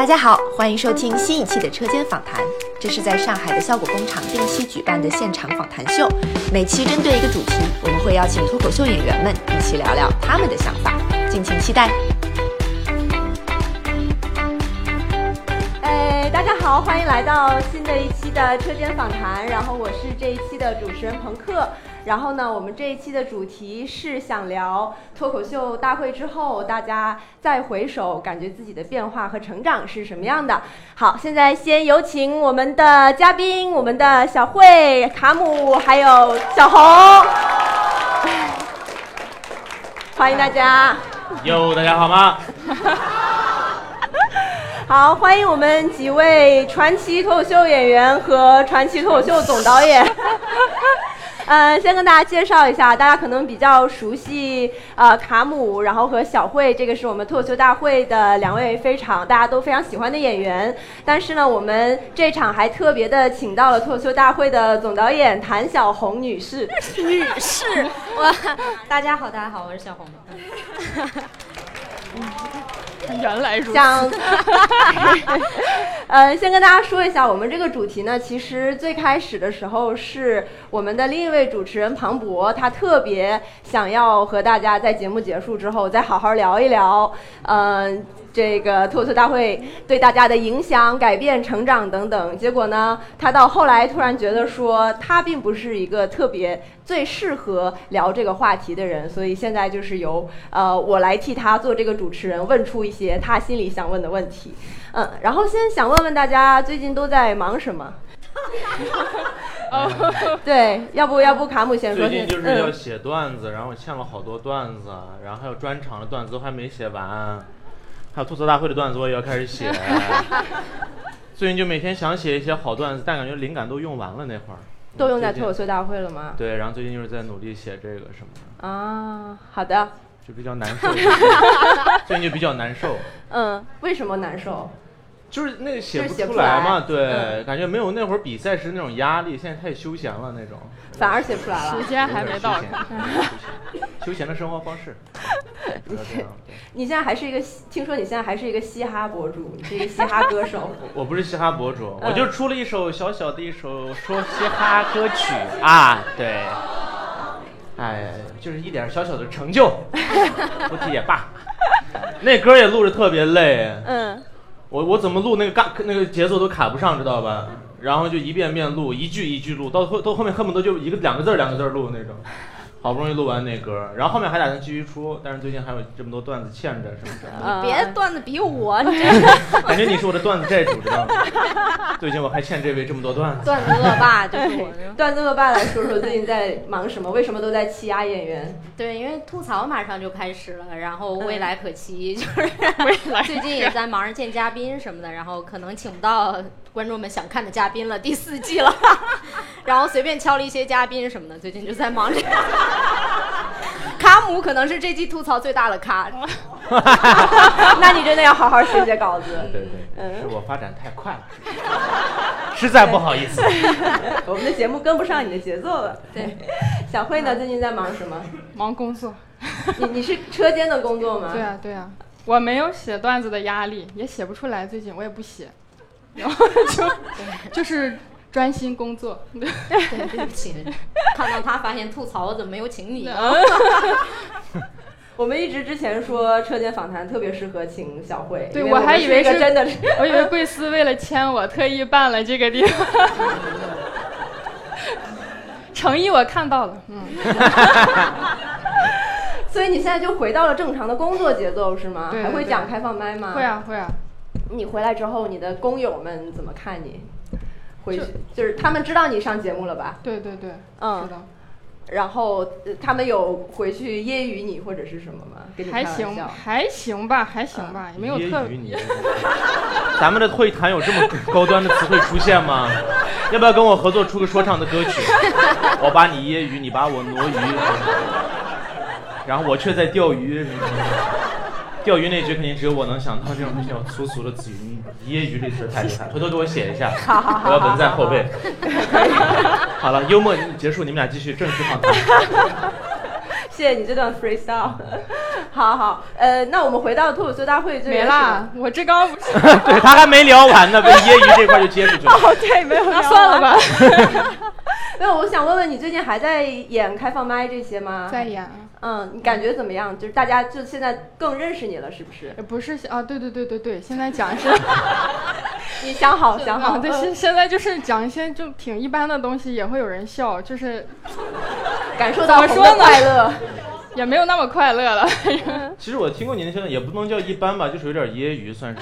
大家好，欢迎收听新一期的车间访谈。这是在上海的效果工厂定期举办的现场访谈秀，每期针对一个主题，我们会邀请脱口秀演员们一起聊聊他们的想法，敬请期待。哎，大家好，欢迎来到新的一期的车间访谈。然后我是这一期的主持人朋克。然后呢，我们这一期的主题是想聊脱口秀大会之后，大家再回首，感觉自己的变化和成长是什么样的。好，现在先有请我们的嘉宾，我们的小慧、卡姆还有小红，欢迎大家。哟，大家好吗？好，欢迎我们几位传奇脱口秀演员和传奇脱口秀总导演。呃，先跟大家介绍一下，大家可能比较熟悉呃卡姆，然后和小慧，这个是我们脱口秀大会的两位非常大家都非常喜欢的演员。但是呢，我们这场还特别的请到了脱口秀大会的总导演谭小红女士。女士，哇大家好，大家好，我是小红。原来如此。想，呃，先跟大家说一下，我们这个主题呢，其实最开始的时候是我们的另一位主持人庞博，他特别想要和大家在节目结束之后再好好聊一聊，嗯。这个脱口秀大会对大家的影响、改变、成长等等，结果呢，他到后来突然觉得说，他并不是一个特别最适合聊这个话题的人，所以现在就是由呃我来替他做这个主持人，问出一些他心里想问的问题。嗯，然后先想问问大家最近都在忙什么？对，要不要不卡姆先说。最近就是要写段子，然后我欠了好多段子，然后还有专场的段子都还没写完。还有吐槽大会的段子我也要开始写，最近就每天想写一些好段子，但感觉灵感都用完了那会儿。都用在脱口秀大会了吗？对，然后最近就是在努力写这个什么的。啊，好的。就比较难受，最近就比较难受。嗯，为什么难受？就是那个写不出来嘛，对，感觉没有那会儿比赛时那种压力，现在太休闲了那种。反而写不出来了，时间还没到。休闲的生活方式。你现在还是一个，听说你现在还是一个嘻哈博主，你是一个嘻哈歌手。我不是嘻哈博主，我就出了一首小小的一首说嘻哈歌曲啊，对。哎，就是一点小小的成就，不提也罢。那歌也录着特别累。嗯。我我怎么录那个嘎那个节奏都卡不上，知道吧？然后就一遍遍录，一句一句录，到后到后面恨不得就一个两个字两个字录那种。好不容易录完那歌，然后后面还打算继续出，但是最近还有这么多段子欠着什么的。你别段子比我，你这 感觉你是我的段子债主，知道吗？最近我还欠这位这么多段子。段子恶霸 就是我。段子恶霸来说说最近在忙什么？为什么都在欺压演员？对，因为吐槽马上就开始了，然后未来可期，就是最近也在忙着见嘉宾什么的，然后可能请不到观众们想看的嘉宾了，第四季了，然后随便敲了一些嘉宾什么的，最近就在忙着。卡姆可能是这季吐槽最大的咖，那你真的要好好写写稿子。对对，是我发展太快了，实在不好意思。我们的节目跟不上你的节奏了。对，小慧呢？最近在忙什么？忙工作。你你是车间的工作吗？对啊对啊，我没有写段子的压力，也写不出来。最近我也不写，然后就 就是。专心工作。对，对不起，看到他发现吐槽，我怎么没有请你？我们一直之前说车间访谈特别适合请小慧，对我还以为是真的，我以为贵司为了签我特意办了这个地方。诚意我看到了，嗯。所以你现在就回到了正常的工作节奏是吗？还会讲开放麦吗？会啊会啊。你回来之后，你的工友们怎么看你？回去就是他们知道你上节目了吧？对对对，嗯，知道。然后他们有回去揶揄你或者是什么吗？还行，还行吧，还行吧，也没有特。揶揄你。咱们的会谈有这么高端的词汇出现吗？要不要跟我合作出个说唱的歌曲？我把你揶揄，你把我挪鱼，然后我却在钓鱼。钓鱼那局肯定只有我能想到，这种比较粗俗的词语，揶揄这词太厉害，回头给我写一下，我要纹在后背。好 了，幽默结束，你们俩继续正式访谈。谢谢你这段 freestyle。好好，呃，那我们回到脱口秀大会就没啦，我这刚刚不是对他还没聊完呢，被揶揄这块就接出去了。哦，对，没有那算了。吧，没有，我想问问你最近还在演开放麦这些吗？在演。嗯，你感觉怎么样？就是大家就现在更认识你了，是不是？不是啊，对对对对对，现在讲是 你想好 想好，啊，对，嗯现现在就是讲一些就挺一般的东西，也会有人笑，就是 感受到怎么说呢快乐。也没有那么快乐了。其实我听过你那些，也不能叫一般吧，就是有点业余，算是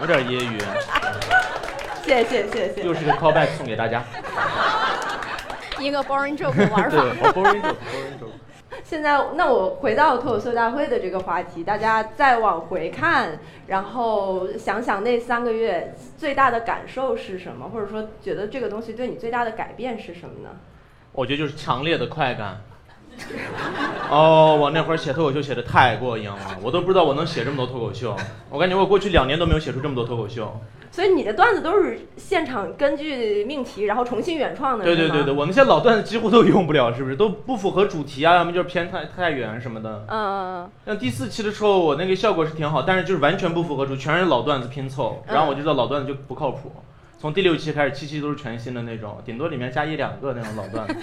有点业余。谢谢谢谢。又是个 callback 送给大家。一个 boring joke 的玩对法。，boring joke，boring joke。现在，那我回到脱口秀大会的这个话题，大家再往回看，然后想想那三个月最大的感受是什么，或者说觉得这个东西对你最大的改变是什么呢？我觉得就是强烈的快感。哦，我那会儿写脱口秀写的太过瘾了，我都不知道我能写这么多脱口秀。我感觉我过去两年都没有写出这么多脱口秀。所以你的段子都是现场根据命题，然后重新原创的，对对对对，我那些老段子几乎都用不了，是不是？都不符合主题啊，要么就是偏太太远什么的。嗯嗯嗯像第四期的时候，我那个效果是挺好，但是就是完全不符合主，全是老段子拼凑，然后我就知道老段子就不靠谱。从第六期开始，七期都是全新的那种，顶多里面加一两个那种老段子。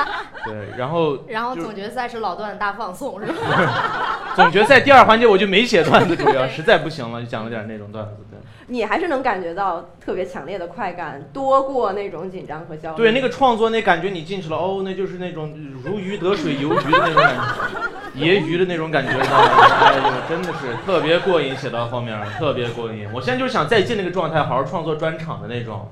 对，然后然后总决赛是老段大放送是吧？总决赛第二环节我就没写段子，主要 实在不行了，就讲了点那种段子。对，你还是能感觉到特别强烈的快感，多过那种紧张和焦虑。对，那个创作那感觉你进去了，哦，那就是那种如鱼得水、游鱼的那种感觉，揶揄的那种感觉，知道吗？哎呦，真的是特别过瘾，写到后面特别过瘾。我现在就是想再进那个状态，好好创作专场的那种。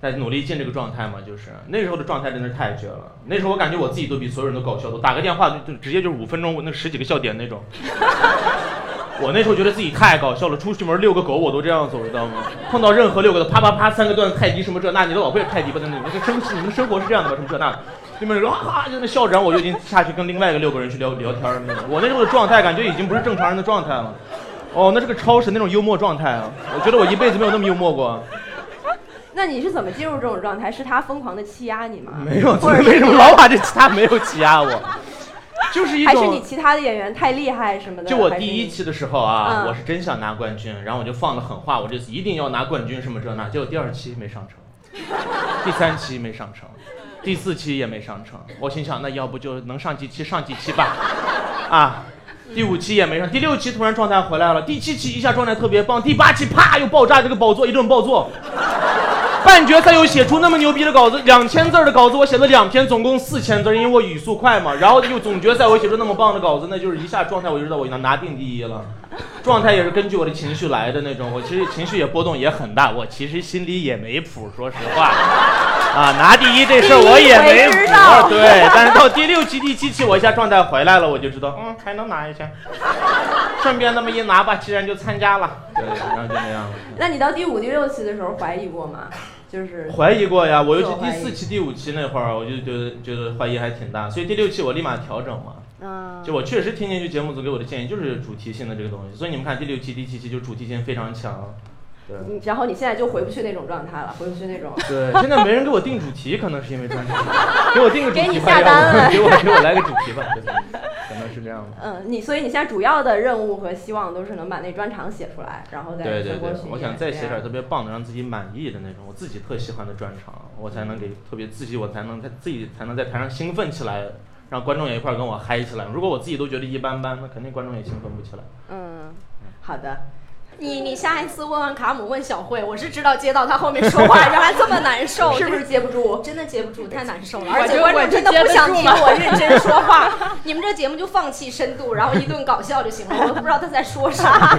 在努力进这个状态嘛，就是那时候的状态真的是太绝了。那时候我感觉我自己都比所有人都搞笑，都打个电话就就直接就是五分钟那十几个笑点那种。我那时候觉得自己太搞笑了，出去门遛个狗我都这样走，知道吗？碰到任何遛狗的，啪啪啪三个段子泰迪什么这那，你的老婆也泰迪吧？那你们的生你们的生活是这样的吧？什么这那的，对面人哈哈就那笑着，然后我就已经下去跟另外一个六个人去聊聊天了那。我那时候的状态感觉已经不是正常人的状态了。哦，那是个超神那种幽默状态啊！我觉得我一辈子没有那么幽默过。那你是怎么进入这种状态？是他疯狂的欺压你吗？没有，或者为什么老把这其他没有欺压我？就是一还是你种。其他的演员太厉害什么的？就我第一期的时候啊，嗯我是真想拿冠军，然后我就放了狠话，我这次一定要拿冠军什么这那。结果第二期没上成，第三期没上成，第四期也没上成。我心想，那要不就能上几期上几期吧，啊。第五期也没上，第六期突然状态回来了，第七期一下状态特别棒，第八期啪又爆炸，这个宝座一顿暴做，半决赛又写出那么牛逼的稿子，两千字的稿子我写了两篇，总共四千字，因为我语速快嘛。然后又总决赛我写出那么棒的稿子，那就是一下状态我就知道我能拿定第一了。状态也是根据我的情绪来的那种，我其实情绪也波动也很大，我其实心里也没谱，说实话。啊，拿第一这事儿我也没谱，对。但是到第六期、第七期，我一下状态回来了，我就知道，嗯，还能拿一下。顺便那么一拿吧，既然就参加了，对，然后就那样了。那你到第五、第六期的时候怀疑过吗？就是怀疑过呀，我尤其第四期、第五期那会儿，我就觉得觉得怀疑还挺大，所以第六期我立马调整嘛。嗯，就我确实听进去节目组给我的建议，就是主题性的这个东西，所以你们看第六期、第七期就主题性非常强。对你然后你现在就回不去那种状态了，回不去那种。对，现在没人给我定主题，可能是因为专场，给我定个主给你题吧，要下单了给我给我来个主题吧，对，可能是这样的。嗯，你所以你现在主要的任务和希望都是能把那专场写出来，然后再对对对我想再写点特别棒的，让自己满意的那种，我自己特喜欢的专场，我才能给特别自己，我才能在自己才能在台上兴奋起来，让观众也一块儿跟我嗨起来。如果我自己都觉得一般般，那肯定观众也兴奋不起来。嗯，好的。你你下一次问问卡姆问小慧，我是知道接到他后面说话原来这么难受，是不是接不住？真的接不住，太难受了，而且观众真的不想听我认真说话。你们这节目就放弃深度，然后一顿搞笑就行了，我都不知道他在说啥。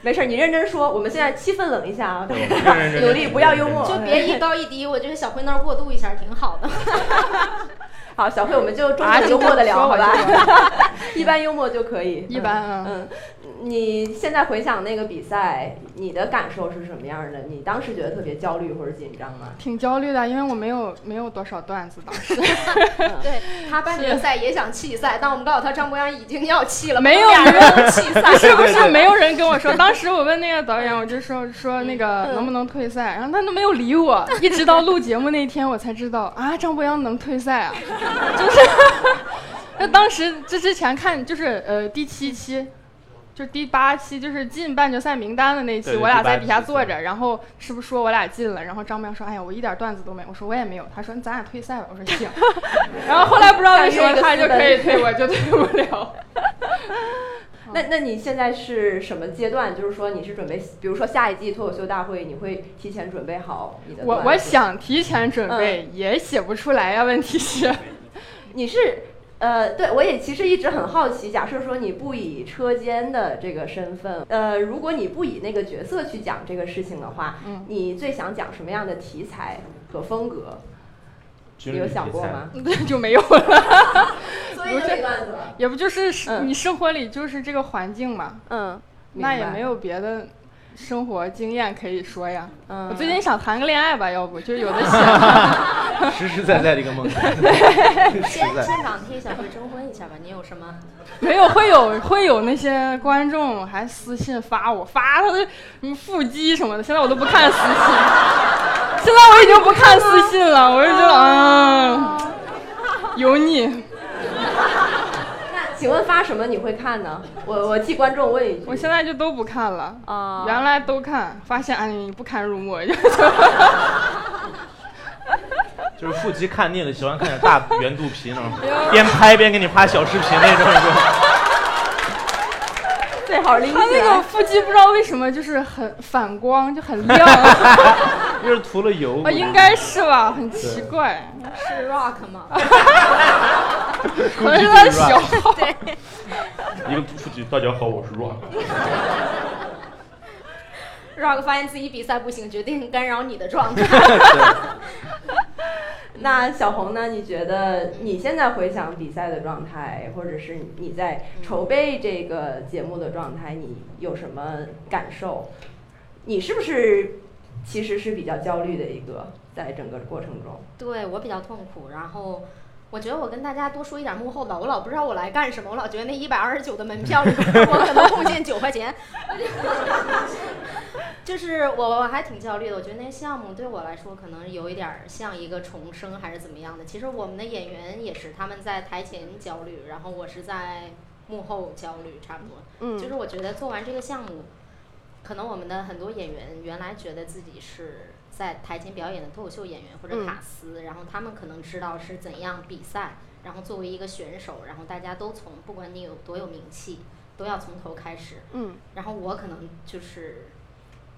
没事，你认真说。我们现在气氛冷一下啊，努力不要幽默，就别一高一低，我觉得小慧那儿过渡一下挺好的。好，小慧，我们就中啊等幽默的聊，说好吧？一般幽默就可以。一般啊嗯，你现在回想那个比赛，你的感受是什么样的？你当时觉得特别焦虑或者紧张吗？挺焦虑的，因为我没有没有多少段子，当时 对他半决赛也想弃赛，但我们告诉他张博洋已经要弃了，没有俩人弃赛，是不是没有人跟我说？当当时我问那个导演，我就说说那个能不能退赛，然后他都没有理我，一直到录节目那天我才知道啊，张博洋能退赛啊，就是，那当时这之前看就是呃第七期。就第八期，就是进半决赛名单的那期，对我俩在底下坐着，然后是不是说我俩进了？然后张博洋说：“哎呀，我一点段子都没有。”我说：“我也没有。”他说：“咱俩退赛吧。”我说：“行。” 然后后来不知道为什么他就可以退，我就退不了。那那你现在是什么阶段？就是说你是准备，比如说下一季脱口秀大会，你会提前准备好你的我我想提前准备，也写不出来呀。问题是，你是呃，对我也其实一直很好奇，假设说你不以车间的这个身份，呃，如果你不以那个角色去讲这个事情的话，嗯你最想讲什么样的题材和风格？你有想过吗？就没有了。所以就没段子了。也不就是你生活里就是这个环境嘛，嗯，那也没。有别的生活经验可以说呀。嗯，我最近想谈个恋爱吧，要不就有的 想。实实在在的一个梦想，实在。现现场替小慧征婚一下吧，你有什么？没有，会有会有那些观众还私信发我，发他的什么腹肌什么的，现在我都不看私信，现在我已经不看私信了，我就觉得啊，油腻。那请问发什么你会看呢？我我替观众问一句。我现在就都不看了，啊，原来都看，发现哎你不堪入目，就 就是腹肌看腻了，喜欢看点大圆肚皮那种，边拍边给你发小视频那种。最好拎起他那个。腹肌不知道为什么就是很反光，就很亮，就是涂了油。啊应该是吧，很奇怪，是 rock 吗？可能是他小号。一个腹肌，大家好，我是 Rock。rock 发现自己比赛不行，决定干扰你的状态。那小红呢？你觉得你现在回想比赛的状态，或者是你在筹备这个节目的状态，你有什么感受？你是不是其实是比较焦虑的一个，在整个过程中？对我比较痛苦，然后我觉得我跟大家多说一点幕后吧，我老不知道我来干什么，我老觉得那一百二十九的门票 我可能贡献九块钱，就是我我还挺焦虑的。我觉得那项目对我来说可能有一点儿像一个重生还是怎么样的。其实我们的演员也是，他们在台前焦虑，然后我是在幕后焦虑，差不多。嗯就是我觉得做完这个项目，可能我们的很多演员原来觉得自己是在台前表演的脱口秀演员或者嗯卡司，然后他们可能知道是怎样比赛，然后作为一个选手，然后大家都从不管你有多有名气，都要从头开始。嗯然后我可能就是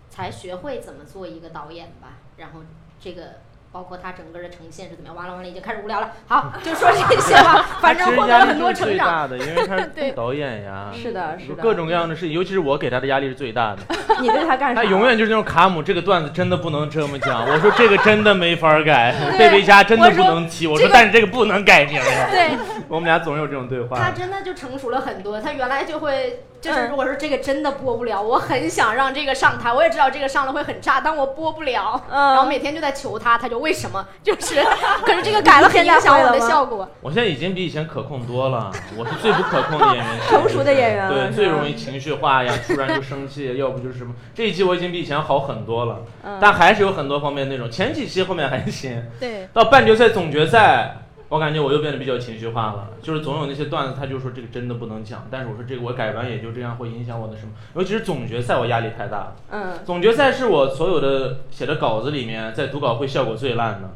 才学会怎么做一个导演吧，然后这个。包括他整个的呈现是怎么样？完了完了，已经开始无聊了。好，就说这些吧。反正获得了很多成长。最大的，因为他 是导演呀，是的，是的。各种各样的事情，尤其是我给他的压力是最大的。你对他干啥？他永远就是那种卡姆，这个段子真的不能这么讲。我说这个真的没法改，贝贝虾真的不能提。我说但是这个不能改名儿。对，我们俩总有这种对话他。真的就成熟了很多。他原来就会，就是嗯如果说这个真的播不了，我很想让这个上台，我也知道这个上了会很炸，但我播不了。嗯然后每天就在求他，他就为什么？就是，可是这个改了很影响我的效果。我现在已经比以前可控多了，我是最不可控的演员，成熟的演员了对，最容易情绪化呀，突然就生气，要不就是什么。这一季我已经比以前好很多了，嗯但还是有很多方面那种。前几期后面还行，对，到半决赛、总决赛，我感觉我又变得比较情绪化了，就是总有那些段子，他就说这个真的不能讲，但是我说这个我改完也就这样，会影响我的什么？尤其是总决赛，我压力太大了。嗯总决赛是我所有的写的稿子里面，在读稿会效果最烂的。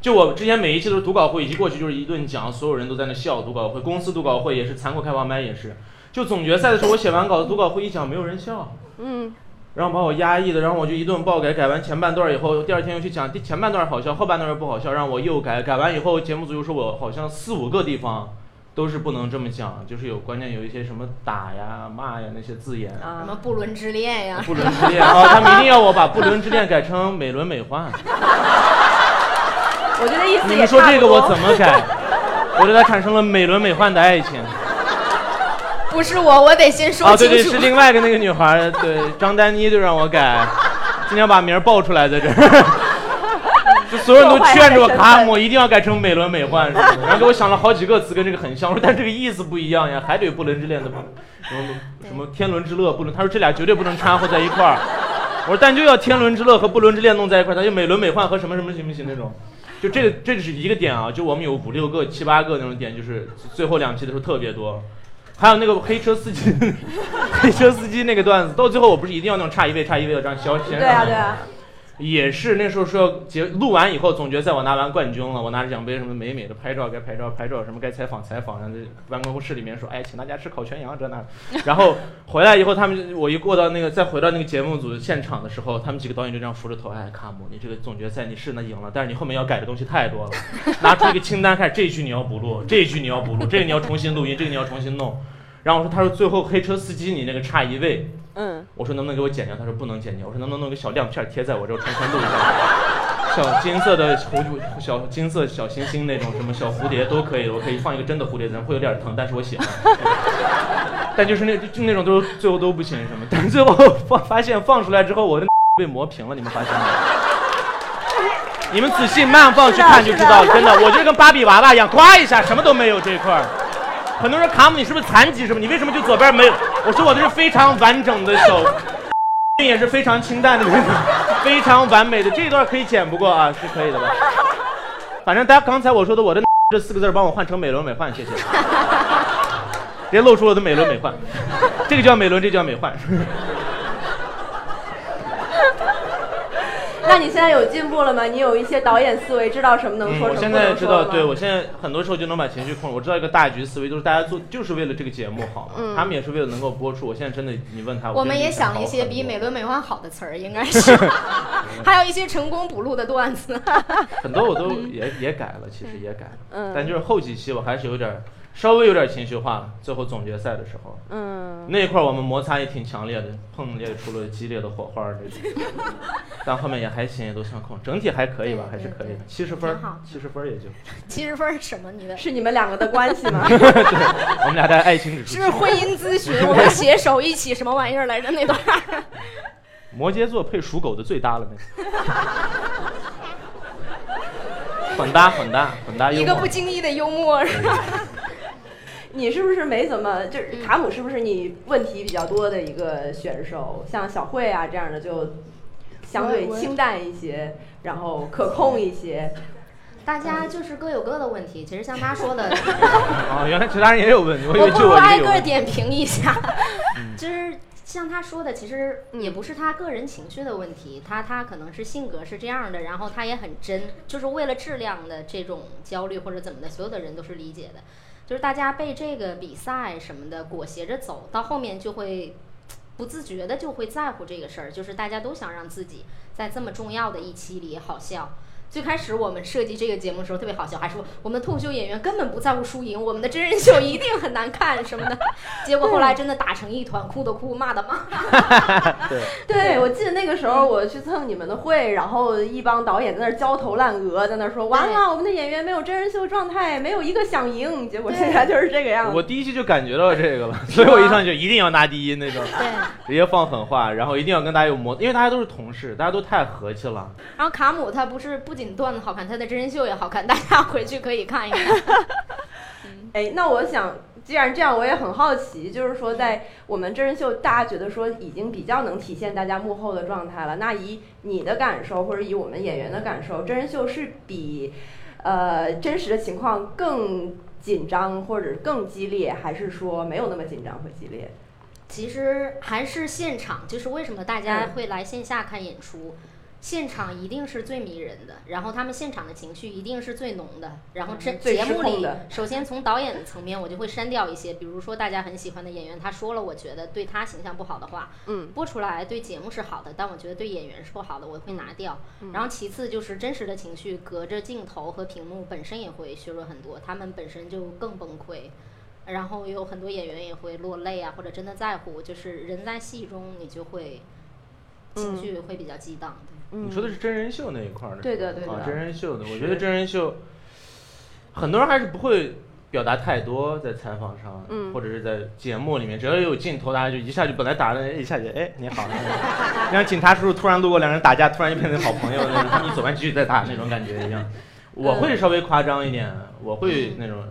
就我之前每一期都是读稿会，一过去就是一顿讲，所有人都在那笑。读稿会，公司读稿会也是，残酷开放麦也是。就总决赛的时候，我写完稿子，读稿会一讲，没有人笑。嗯然后把我压抑的，然后我就一顿爆改，改完前半段以后，第二天又去讲第前半段好笑，后半段不好笑，让我又改，改完以后，节目组又说我好像四五个地方都是不能这么讲，就是有关键有一些什么打呀、骂呀那些字眼，啊什啊么不伦之恋呀？不伦之恋啊，他们一定要我把不伦之恋改成美轮美奂，我觉得意思你们说这个我怎么改？我对他产生了美轮美奂的爱情。不是我，我得先说清楚。对，是另外一个那个女孩儿，对，张丹妮就让我改，今天把名儿报出来在这儿。就所有人都劝着我卡姆一定要改成美轮美奂，然后给我想了好几个词跟这个很像，我说但这个意思不一样呀，还得不伦之恋的什么什么天伦之乐不伦，他说这俩绝对不能掺和在一块儿。我说但就要天伦之乐和不伦之恋弄在一块儿，他就美轮美奂和什么什么行不行那种？就这个这是一个点啊，就我们有五六个七八个那种点，就是最后两期的时候特别多。还有那个黑车司机，黑车司机那个段子，到最后我不是一定要那种差一位差一位的这样消遣对啊对啊，也是那时候说要结录完以后总决赛我拿完冠军了，我拿着奖杯什么美美的拍照该拍照拍照，什么该采访采访，然后在办公室里面说，哎，请大家吃烤全羊这那，然后回来以后他们我一过到那个再回到那个节目组现场的时候，他们几个导演就这样扶着头，哎，卡姆，你这个总决赛你是那赢了，但是你后面要改的东西太多了，拿出一个清单开始，这一句你要补录，这一句你要补录，这个你要重新录。音，这个你要重新弄。然后我说，他说最后黑车司机你那个差一位，嗯，我说能不能给我剪掉？他说不能剪掉。我说能不能弄个小亮片贴在我这儿重新录一下？小金色的蝴小金色小星星那种什么小蝴蝶都可以，我可以放一个真的蝴蝶在那，会有点疼，但是我喜欢。但就是那就那种都最后都不行什么，但最后放发现放出来之后，我的 被磨平了，你们发现没？你们仔细慢放去看就知道了，真的，我就是跟芭比娃娃一样，呱一下什么都没有这一块儿。很多人说卡姆你是不是残疾什么？你为什么就左边没有？我说我的是非常完整的手，也是非常清淡的，非常完美的。这一段可以剪不过啊，是可以的吧？反正大家刚才我说的我的 这四个字帮我换成美轮美奂，谢谢。别露出我的美轮美奂，这个叫美轮，这叫美奂。那你现在有进步了吗？你有一些导演思维，知道什么能嗯，说，什么我现不能说了吗在知道，对我现在很多时候就能把情绪控制。我知道一个大局思维，就是大家做就是为了这个节目好嘛，嗯他们也是为了能够播出。我现在真的，你问他，我们也想了一些比美轮美奂好的词儿，应该是，还有一些成功补录的段子。很多我都也也改了，其实也改了，嗯但就是后几期我还是有点儿稍微有点情绪化了。最后总决赛的时候，嗯，那一块儿我们摩擦也挺强烈的，碰裂出了激烈的火花儿这种，但后面也还行，也都相控，整体还可以吧，还是可以的对，七十分儿，七十分儿也就，七十分是什么？你的是你们两个的关系吗？对，我们俩的爱情指数是婚姻咨询，我们携手一起什么玩意儿来着？那段摩羯座配属狗的最搭了那个，混搭混搭混搭一个不。经意的幽默是吧？你是不是没怎么就是嗯卡姆是不是你问题比较多的一个选手？像小慧啊这样的就相对我我清淡一些，然后可控一些。大家就是各有各的问题。其实像他说的，啊，原来其他人也有问题，我以我为就我一不如挨。个点评一下。就是像他说的，其实也不是他个人情绪的问题，他他可能是性格是这样的，然后他也很真，就是为了质量的这种焦虑或者怎么的，所有的人都是理解的。就是大家被这个比赛什么的裹挟着走，到后面就会不自觉的就会在乎这个事儿，就是大家都想让自己在这么重要的一期里好笑。最开始我们设计这个节目的时候特别好笑，还说我们的脱口秀演员根本不在乎输赢，我们的真人秀一定很难看什么的。结果后来真的打成一团，哭的哭，骂的骂。对，对，我记得那个时候我去蹭你们的会，然后一帮导演在那焦头烂额，在那说完了，我们的演员没有真人秀状态，没有一个想赢，结果现在就是这个样子。我第一期就感觉到这个了，所以我一上去就一定要拿第一那种，对，直接放狠话，然后一定要跟大家有磨，因为大家都是同事，大家都太和气了。然后卡姆他不是不仅段子好看，他的真人秀也好看，大家回去可以看一看。哎，那我想，既然这样，我也很好奇，就是说，在我们真人秀，大家觉得说已经比较能体现大家幕后的状态了。那以你的感受，或者以我们演员的感受，真人秀是比呃真实的情况更紧张，或者更激烈，还是说没有那么紧张和激烈？其实还是现场，就是为什么大家会来线下看演出。现场一定是最迷人的，然后他们现场的情绪一定是最浓的。然后这嗯最节目里首先从导演的层面，我就会删掉一些，比如说大家很喜欢的演员，他说了我觉得对他形象不好的话，嗯，播出来对节目是好的，但我觉得对演员是不好的，我会拿掉。嗯然后其次就是真实的情绪，隔着镜头和屏幕本身也会削弱很多，他们本身就更崩溃。然后有很多演员也会落泪啊，或者真的在乎，就是人在戏中，你就会情绪会比较激荡。嗯。你说的是真人秀那一块儿的，对的对的。啊，真人秀的，我觉得真人秀，很多人还是不会表达太多，在采访上，嗯。或者是在节目里面，只要有镜头，大家就一下就本来打的，哎一下就哎你好，像警察叔叔突然路过，两人打架，突然就变成好朋友那种，他们走完继续再打那种感觉一样。我会稍微夸张一点，我会那种。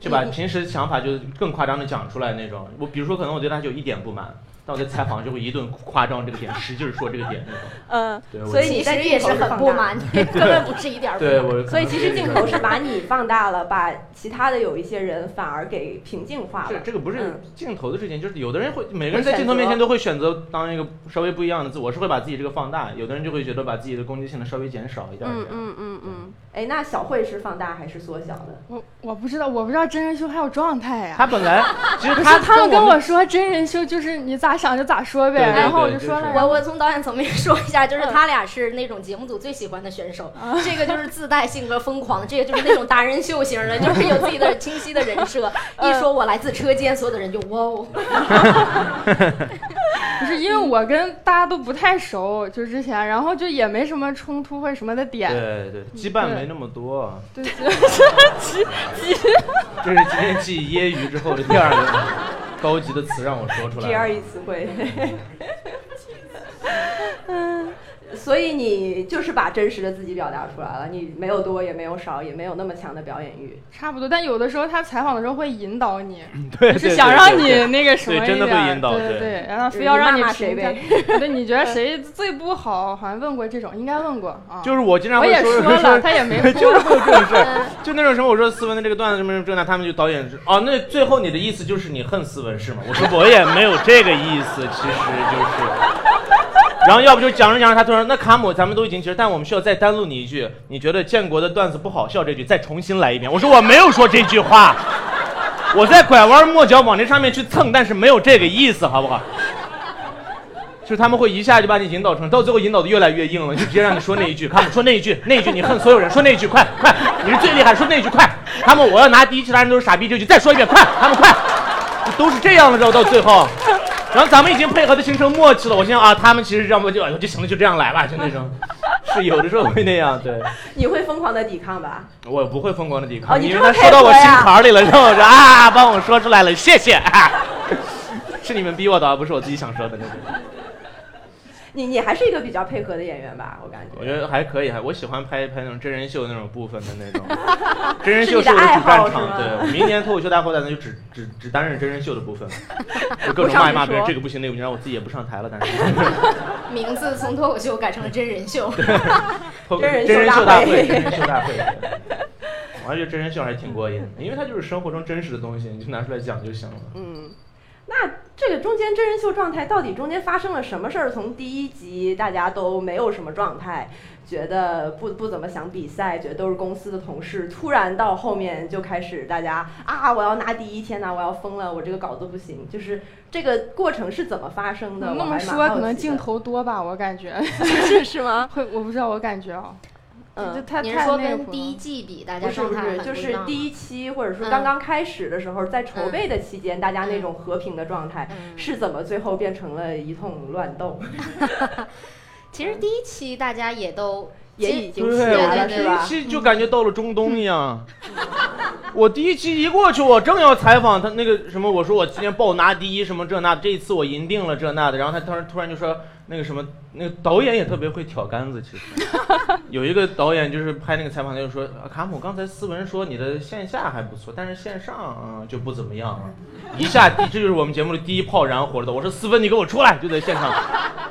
就把平时想法就更夸张的讲出来那种，我比如说可能我对他就一点不满，但我在采访就会一顿夸张这个点，使劲儿说这个点那种。嗯对，所以你其实也是很不满，你 根本不是一点对所以其实镜头是把你放大了，把其他的有一些人反而给平静化了。这这个不是嗯镜头的事情，就是有的人会，每个人在镜头面前都会选择当一个稍微不一样的自我，是会把自己这个放大，有的人就会觉得把自己的攻击性的稍微减少一点儿。嗯嗯嗯嗯。哎，那小慧是放大还是缩小的？我我不知道，我不知道真人秀还有状态呀。他本来 其实不是他他们跟我我说真人秀就是你咋想就咋说呗，对对然后我就说了，我我从导演层面说一下，嗯就是他俩是那种节目组最喜欢的选手，啊这个就是自带性格疯狂的，这个就是那种达人秀型的，就是有自己的清晰的人设。嗯一说我来自车间，所有的人就哇哦，不是因为我跟大家都不太熟，就之前，然后就也没什么冲突或者什么的点。对对羁绊没那么多，对，对这 是今天继揶揄之后的第二个高级的词让我说出来第二了。E 词汇。嗯，所以你就是把真实的自己表达出来了，你没有多也没有少，也没有那么强的表演欲。差不多。但有的时候他采访的时候会引导你，对，就是想让你那个什么对真的一点儿会引导对对对，然后非要让骂骂谁评价呗。对，你觉得 谁最不好？好像问过这种，应该问过啊。就是我经常我也会说说了，他也没就是说。会有这种事儿，就那种什么，我说斯文的这个段子什么什么这那，他们就导演是哦，那最后你的意思就是你恨斯文是吗？我说我也没有这个意思，其实就是。然后要不就讲着讲着，他突然那卡姆咱们都已经结束，但我们需要再单录你一句，你觉得建国的段子不好笑这句，再重新来一遍。我说我没有说这句话，我在拐弯抹角往这上面去蹭，但是没有这个意思，好不好？就他们会一下就把你引导成，到最后引导的越来越硬了，就直接让你说那一句，卡姆说那一句，那一句你恨所有人，说那一句，快快，你是最厉害，说那一句快，卡姆我要拿第一，其他人都是傻逼，这句再说一遍，快，他们快，都是这样的，绕到最后，然后咱们已经配合的形成默契了，我心想啊，他们其实这样就哎呦就行了，就这样来吧，就那种，是有的时候会那样，对你会疯狂的抵抗吧？我不会疯狂的抵抗，哦你因这么配合为他说到我心坎里了，然后我说啊，帮我说出来了，谢谢，啊 是你们逼我的，不是我自己想说的那种。你你还是一个比较配合的演员吧？我感觉。我觉得还可以，还我喜欢拍一拍那种真人秀那种部分的那种，真人秀是我的你的爱主战场。好是吗对，我明年脱口秀大会打算就只只只担任真人秀的部分，就各种骂一骂别人，这个不行那个不行，然后我自己也不上台了，但是 名字从脱口秀改成了真人秀。脱口真人秀大会秀大会，真人秀大会。我还觉得真人秀还挺过瘾的，因为它就是生活中真实的东西，你就拿出来讲就行了。嗯，那这个中间真人秀状态到底中间发生了什么事儿？从第一集大家都没有什么状态，觉得不不怎么想比赛，觉得都是公司的同事，突然到后面就开始大家啊，我要拿第一，天呐，我要疯了，我这个稿子不行。就是这个过程是怎么发生的？那么说，可能镜头多吧，我感觉 是是吗？会，我不知道，我感觉啊，这嗯。太你是说那跟第一季比，大家不是不是，很就是第一，一期或者说嗯刚刚开始的时候，在筹备的期间，大家那种和平的状态嗯是怎么最后变成了一通乱斗？其实第一期大家也都 也其实已经起对，来了，我第一是吧？期就感觉到了中东一样。我第一期一过去，我正要采访他那个什么，我说我今天报拿第一什么这那，这一次我赢定了这那的，然后他突然突然就说那个什么，那个导演也特别会挑杆子，其实 有一个导演就是拍那个采访，他就说啊卡姆刚才斯文说你的线下还不错，但是线上嗯就不怎么样了，一下这就是我们节目的第一炮燃火了的，我说斯文你给我出来，就在现场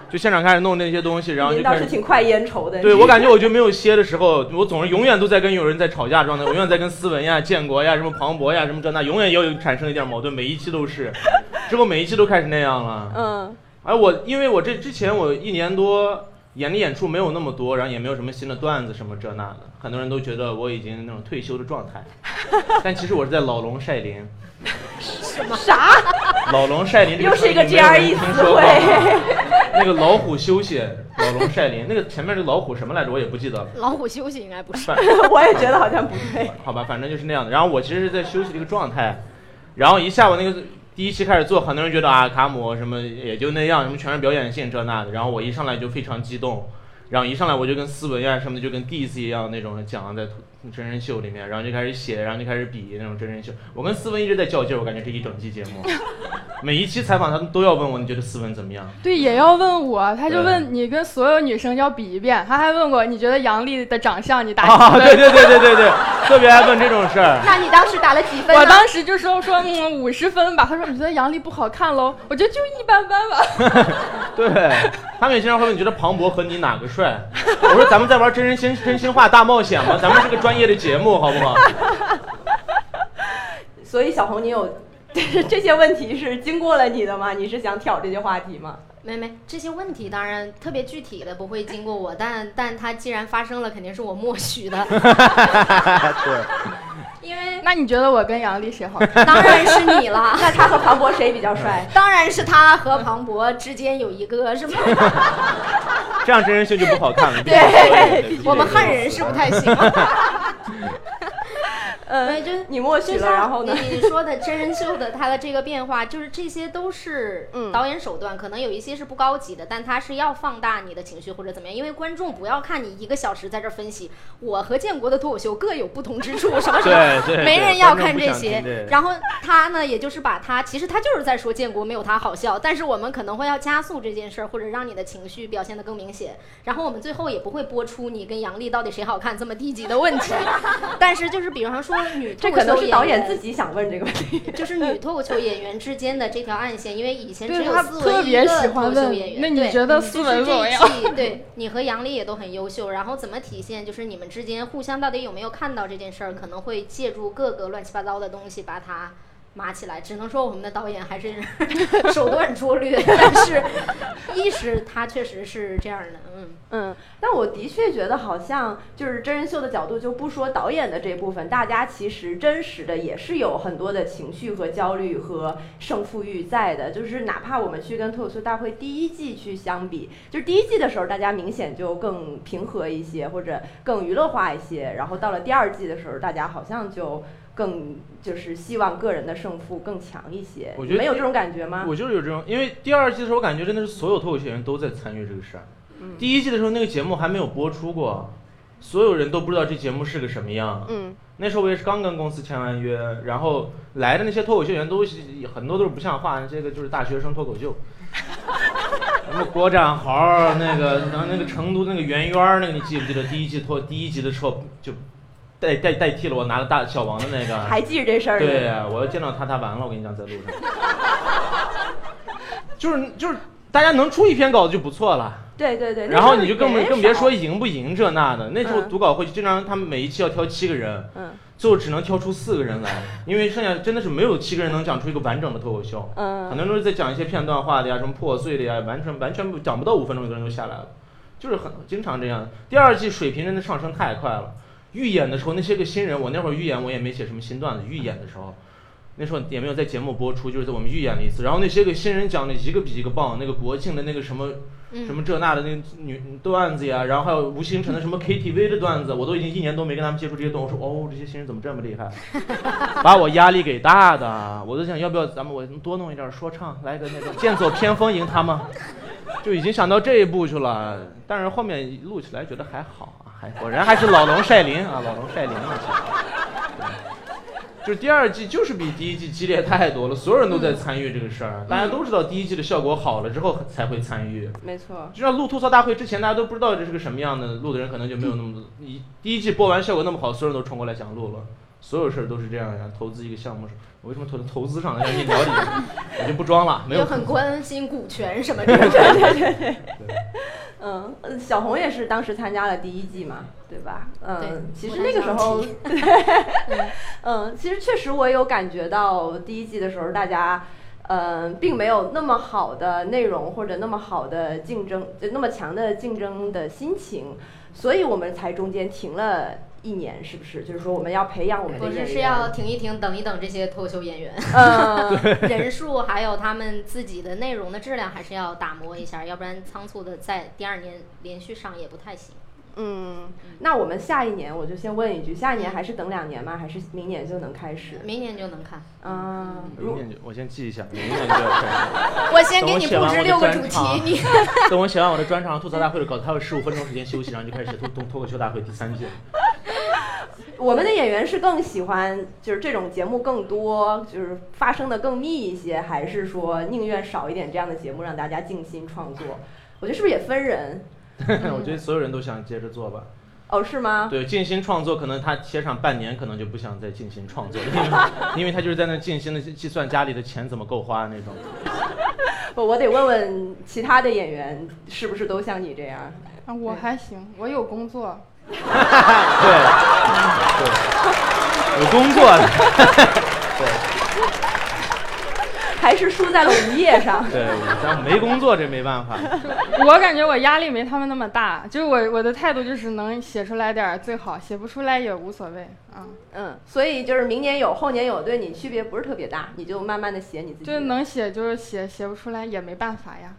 就现场开始弄那些东西，然后就开始是挺快烟抽的。对我感觉我就没有歇的时候，我总是永远都在跟有人在吵架状态，我永远在跟斯文呀、建国呀、什么庞博呀、什么这那，永远要有产生一点矛盾，每一期都是，之后每一期都开始那样了。嗯而我因为我这之前我一年多演的演出没有那么多，然后也没有什么新的段子什么这那的，很多人都觉得我已经那种退休的状态，但其实我是在老龙晒林。什么啥？老龙晒林又是一个 GRE 听词说过汇。那个老虎休息，老龙晒林，那个前面这个老虎什么来着？我也不记得了。老虎休息应该不是。反我也觉得好像不对。好吧，反正就是那样的。然后我其实是在休息的一个状态，然后一下午那个第一期开始做，很多人觉得啊卡姆什么也就那样，什么全是表演性这那的。然后我一上来就非常激动，然后一上来我就跟斯文呀什么的就跟第一次一样那种讲在真人秀里面，然后就开始写，然后就开始比那种真人秀。我跟思文一直在较劲儿，我感觉这一整期节目，每一期采访他们都要问我，你觉得思文怎么样？对，也要问我，他就问你跟所有女生要比一遍，他还问我你觉得杨丽的长相你打啊，几分？对对对对对对，特别爱问这种事儿。那你当时打了几分？我当时就说说嗯五十分吧，他说你觉得杨丽不好看喽？我觉得就一般般吧。对，他们也经常会问你觉得庞博和你哪个帅？我说咱们在玩真人真真心话大冒险吗？咱们是个专业的节目，好不好？所以小红，你有 这些问题是经过了你的吗？你是想挑这些话题吗？没没，这些问题当然特别具体的不会经过我，但但它既然发生了，肯定是我默许的，对，因为那你觉得我跟杨丽谁好看？当然是你了。那他和庞博谁比较帅？当然是他和庞博之间有一个是吗？这样真人秀就不好看了。对我们汉人是不太行。呃对，就你默许了，然后呢？你说的真人秀的它的这个变化，就是这些都是嗯导演手段，可能有一些是不高级的，但它是要放大你的情绪或者怎么样，因为观众不要看你一个小时在这儿分析我和建国的脱口秀各有不同之处，什么什么，对对，没人要看这这些。然后他呢，也就是把他其实他就是在说建国没有他好笑，但是我们可能会要加速这件事儿，或者让你的情绪表现的更明显。然后我们最后也不会播出你跟杨笠到底谁好看这么低级的问题，但是就是比方说女这可能是脱口秀演员导演自己想问这个问题。就是女脱口秀演员之间的这条暗线，因为以前只有思特别文一个脱喜欢问口秀演员。那你觉得思文怎么样就是这一季对你和杨笠也都很优秀，然后怎么体现？就是你们之间互相到底有没有看到这件事儿？可能会借助各个乱七八糟的东西把它码起来。只能说我们的导演还是 手段拙劣，但是 意识他确实是这样的，嗯。嗯，但我的确觉得好像就是真人秀的角度，就不说导演的这部分，大家其实真实的也是有很多的情绪和焦虑和胜负欲在的。就是哪怕我们去跟脱口秀大会第一季去相比，就是第一季的时候大家明显就更平和一些，或者更娱乐化一些，然后到了第二季的时候，大家好像就。更就是希望个人的胜负更强一些，我觉得没有这种感觉吗？我就是有这种，因为第二季的时候，我感觉真的是所有脱口秀演员都在参与这个事儿。嗯第一季的时候，那个节目还没有播出过，所有人都不知道这节目是个什么样。嗯那时候我也是刚跟公司签完约，然后来的那些脱口秀演员都是很多都是不像话，这个就是大学生脱口秀。什么郭展豪那个，然后那个成都那个圆圆儿那个，你记不记得第一季脱第一集的时候就代代代替了我拿了大小王的那个。还记着这事儿呢。对呀、我要见到他，他完了，我跟你讲，在路上。就是就是，大家能出一篇稿子就不错了。对对对，然后你就更人少更别说赢不赢这那的。那时候嗯读稿会经常他们每一期要挑七个人，嗯最后只能挑出四个人来，因为剩下真的是没有七个人能讲出一个完整的脱口秀。嗯，很多人都是在讲一些片段化的呀，什么破碎的呀，完全完全不讲不到五分钟，一个人就下来了，就是很经常这样。第二季水平真的上升太快了。预演的时候，那些个新人，我那会儿预演我也没写什么新段子，预演的时候，那时候也没有在节目播出，就是在我们预演了一次。然后那些个新人讲的一个比一个棒，那个国庆的那个什么嗯什么这那的那个女段子呀，然后还有吴星辰的什么 KTV 的段子，我都已经一年多没跟他们接触这些段子。我说哦，这些新人怎么这么厉害，把我压力给大的，我都想要不要咱们我多弄一点说唱，来个那个剑走偏锋赢他们，就已经想到这一步去了。但是后面录起来觉得还好啊，还果然还是老龙晒林啊，老龙晒林就是第二季就是比第一季激烈太多了，所有人都在参与这个事儿，大家都知道第一季的效果好了之后才会参与。没错。就像录吐槽大会之前，大家都不知道这是个什么样的，录的人可能就没有那么多。你第一季播完效果那么好，所有人都冲过来想录了。所有事儿都是这样呀，投资一个项目，我为什么投投资上了？让你聊里，我就不装了，没有很关心股权什么 的。对对对对。嗯，呃小红也是当时参加了第一季嘛，对吧？嗯，其实那个时候 嗯，其实确实我有感觉到第一季的时候，大家。嗯，并没有那么好的内容或者那么好的竞争，就那么强的竞争的心情，所以我们才中间停了一年，是不是？就是说我们要培养我们的不演员，是是要停一停，等一等这些脱口秀演员。嗯，人数还有他们自己的内容的质量还是要打磨一下，要不然仓促的在第二年连续上也不太行。嗯，那我们下一年我就先问一句，下一年还是等两年吗？还是明年就能开始？明年就能看。啊，明年就我先记一下，明年就要开始。我先给你布置六个主题等我写完我的专，场你等我写完我的专场 吐槽大会的稿子，还有十五分钟时间休息，然后就开始脱脱脱口秀大会第三季了。我们的演员是更喜欢就是这种节目更多，就是发生的更密一些，还是说宁愿少一点这样的节目让大家静心创作？我觉得是不是也分人？我觉得所有人都想接着做吧。哦，是吗？对，静心创作，可能他歇上半年，可能就不想再静心创作了，因为因为他就是在那静心的计算家里的钱怎么够花那种。我我得问问其他的演员，是不是都像你这样？啊，我还行，我有工作。对，对，有工作。还是输在了无业上。对，但没工作这没办法。我感觉我压力没他们那么大，就是我我的态度就是能写出来点儿最好，写不出来也无所谓啊。嗯，所以就是明年有后年有，对你区别不是特别大，你就慢慢的写你自己。就能写就是写，写不出来也没办法呀。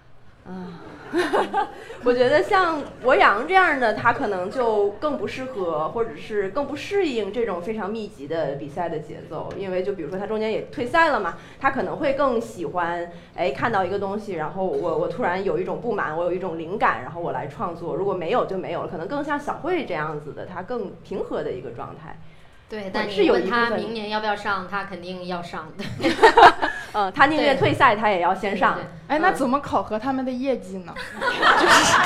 啊，我觉得像博洋这样的，他可能就更不适合，或者是更不适应这种非常密集的比赛的节奏。因为就比如说他中间也退赛了嘛，他可能会更喜欢，哎，看到一个东西，然后我我突然有一种不满，我有一种灵感，然后我来创作。如果没有就没有了，可能更像小慧这样子的，他更平和的一个状态。对，但是问他明年要不要上，他肯定要上的。嗯，他宁愿退赛，他也要先上。哎，那怎么考核他们的业绩呢？就是，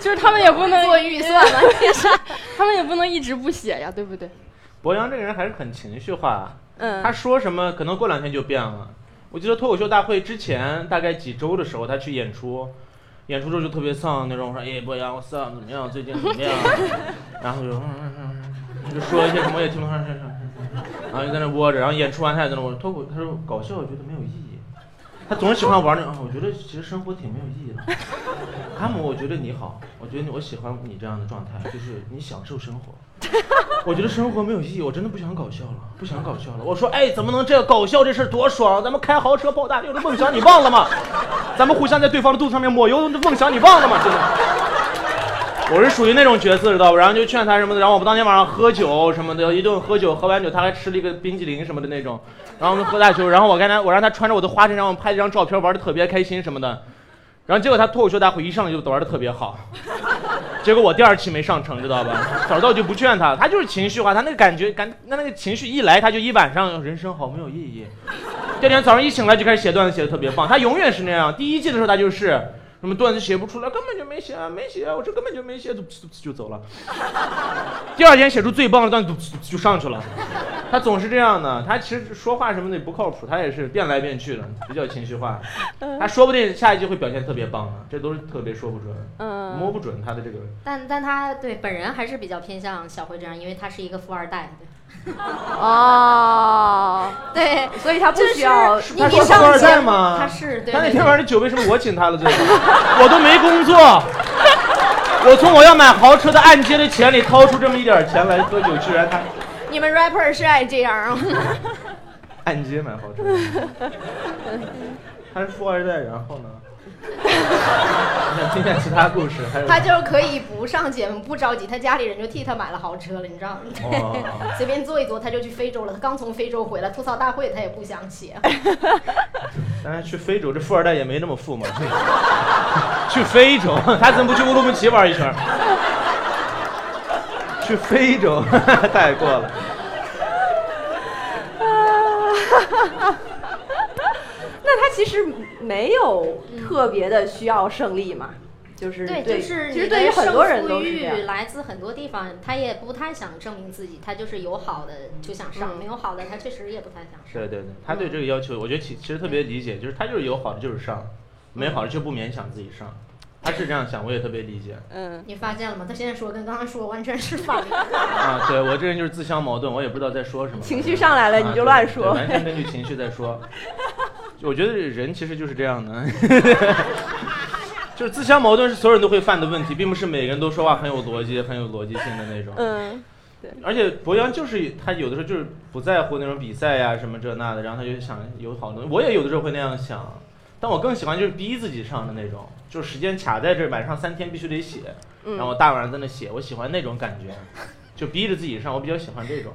就是他们也不能做预算嘛，也是，他们也不能一直不写呀，对不对？博洋这个人还是很情绪化，嗯，他说什么可能过两天就变了。我记得脱口秀大会之前大概几周的时候，他去演出，演出之后就特别丧那种，说哎，博洋我丧怎么样？最近怎么样？然后就嗯嗯嗯。就说一些什么也听不上，然后就在那窝着，然后演出完他也在那窝。脱口他说搞笑，我觉得没有意义。他总是喜欢玩那啊，我觉得其实生活挺没有意义的。哈姆，我觉得你好，我觉得我喜欢你这样的状态，就是你享受生活。我觉得生活没有意义，我真的不想搞笑了，不想搞笑了。我说哎，怎么能这样？搞笑这事多爽，咱们开豪车泡大妞的梦想你忘了吗？咱们互相在对方的肚子上面抹油的梦想你忘了吗？真的。我是属于那种角色，知道吧？然后就劝他什么的，然后我们当天晚上喝酒什么的，一顿喝酒，喝完酒他还吃了一个冰激凌什么的那种，然后我们喝大酒，然后我跟他，我让他穿着我的花衬衫，我们拍了张照片，玩的特别开心什么的，然后结果他脱口秀大会一上来就玩的特别好，结果我第二期没上成，知道吧？早知道我就不劝他，他就是情绪化，他那个感觉感，那那个情绪一来他就一晚上，人生好没有意义，第二天早上一醒来就开始写段子，写的特别棒，他永远是那样，第一季的时候他就是。什么段子写不出来，根本就没写，没写，我这根本就没写，就就走了。第二天写出最棒的段子，就上去了。他总是这样的，他其实说话什么的也不靠谱，他也是变来变去的，比较情绪化。他说不定下一季会表现特别棒呢，这都是特别说不准，嗯摸不准他的这个。但但他对本人还是比较偏向小辉这样，因为他是一个富二代。哦，对，所以他不需要他是富二代吗？他是。他那天晚上的酒为什么我请他了？这我都没工作，我从我要买豪车的按揭的钱里掏出这么一点钱来喝酒，居然他。你们 rapper 是爱这样啊？按揭买豪车。他是富二代，然后呢？想听听其他故事，还有他就是可以不上节目，不着急，他家里人就替他买了豪车了，你知道吗？随便坐一坐，他就去非洲了。他刚从非洲回来，吐槽大会他也不想写。当然去非洲，这富二代也没那么富嘛。去非洲，他怎么不去乌鲁木齐玩一圈？去非洲，太过了。那他其实没有特别的需要胜利嘛，就是对，就是其实对于很多人都是来自很多地方，他也不太想证明自己，他就是有好的就想上，没有好的他确实也不太想上。对对对，他对这个要求，我觉得其其实特别理解，就是他就是有好的就是上，没好的就不勉强自己上，他是这样想，我也特别理解。嗯，你发现了吗？他现在说跟刚刚说完全是反的。啊，对我这人就是自相矛盾，我也不知道在说什么。情绪上来了你就乱说，完全根据情绪在说。我觉得人其实就是这样的，就是自相矛盾是所有人都会犯的问题，并不是每个人都说话很有逻辑、很有逻辑性的那种。嗯，对。而且博洋就是他有的时候就是不在乎那种比赛呀什么这那的，然后他就想有好多。我也有的时候会那样想，但我更喜欢就是逼自己上的那种，就是时间卡在这晚上三天必须得写，然后我大晚上在那写，我喜欢那种感觉，就逼着自己上，我比较喜欢这种。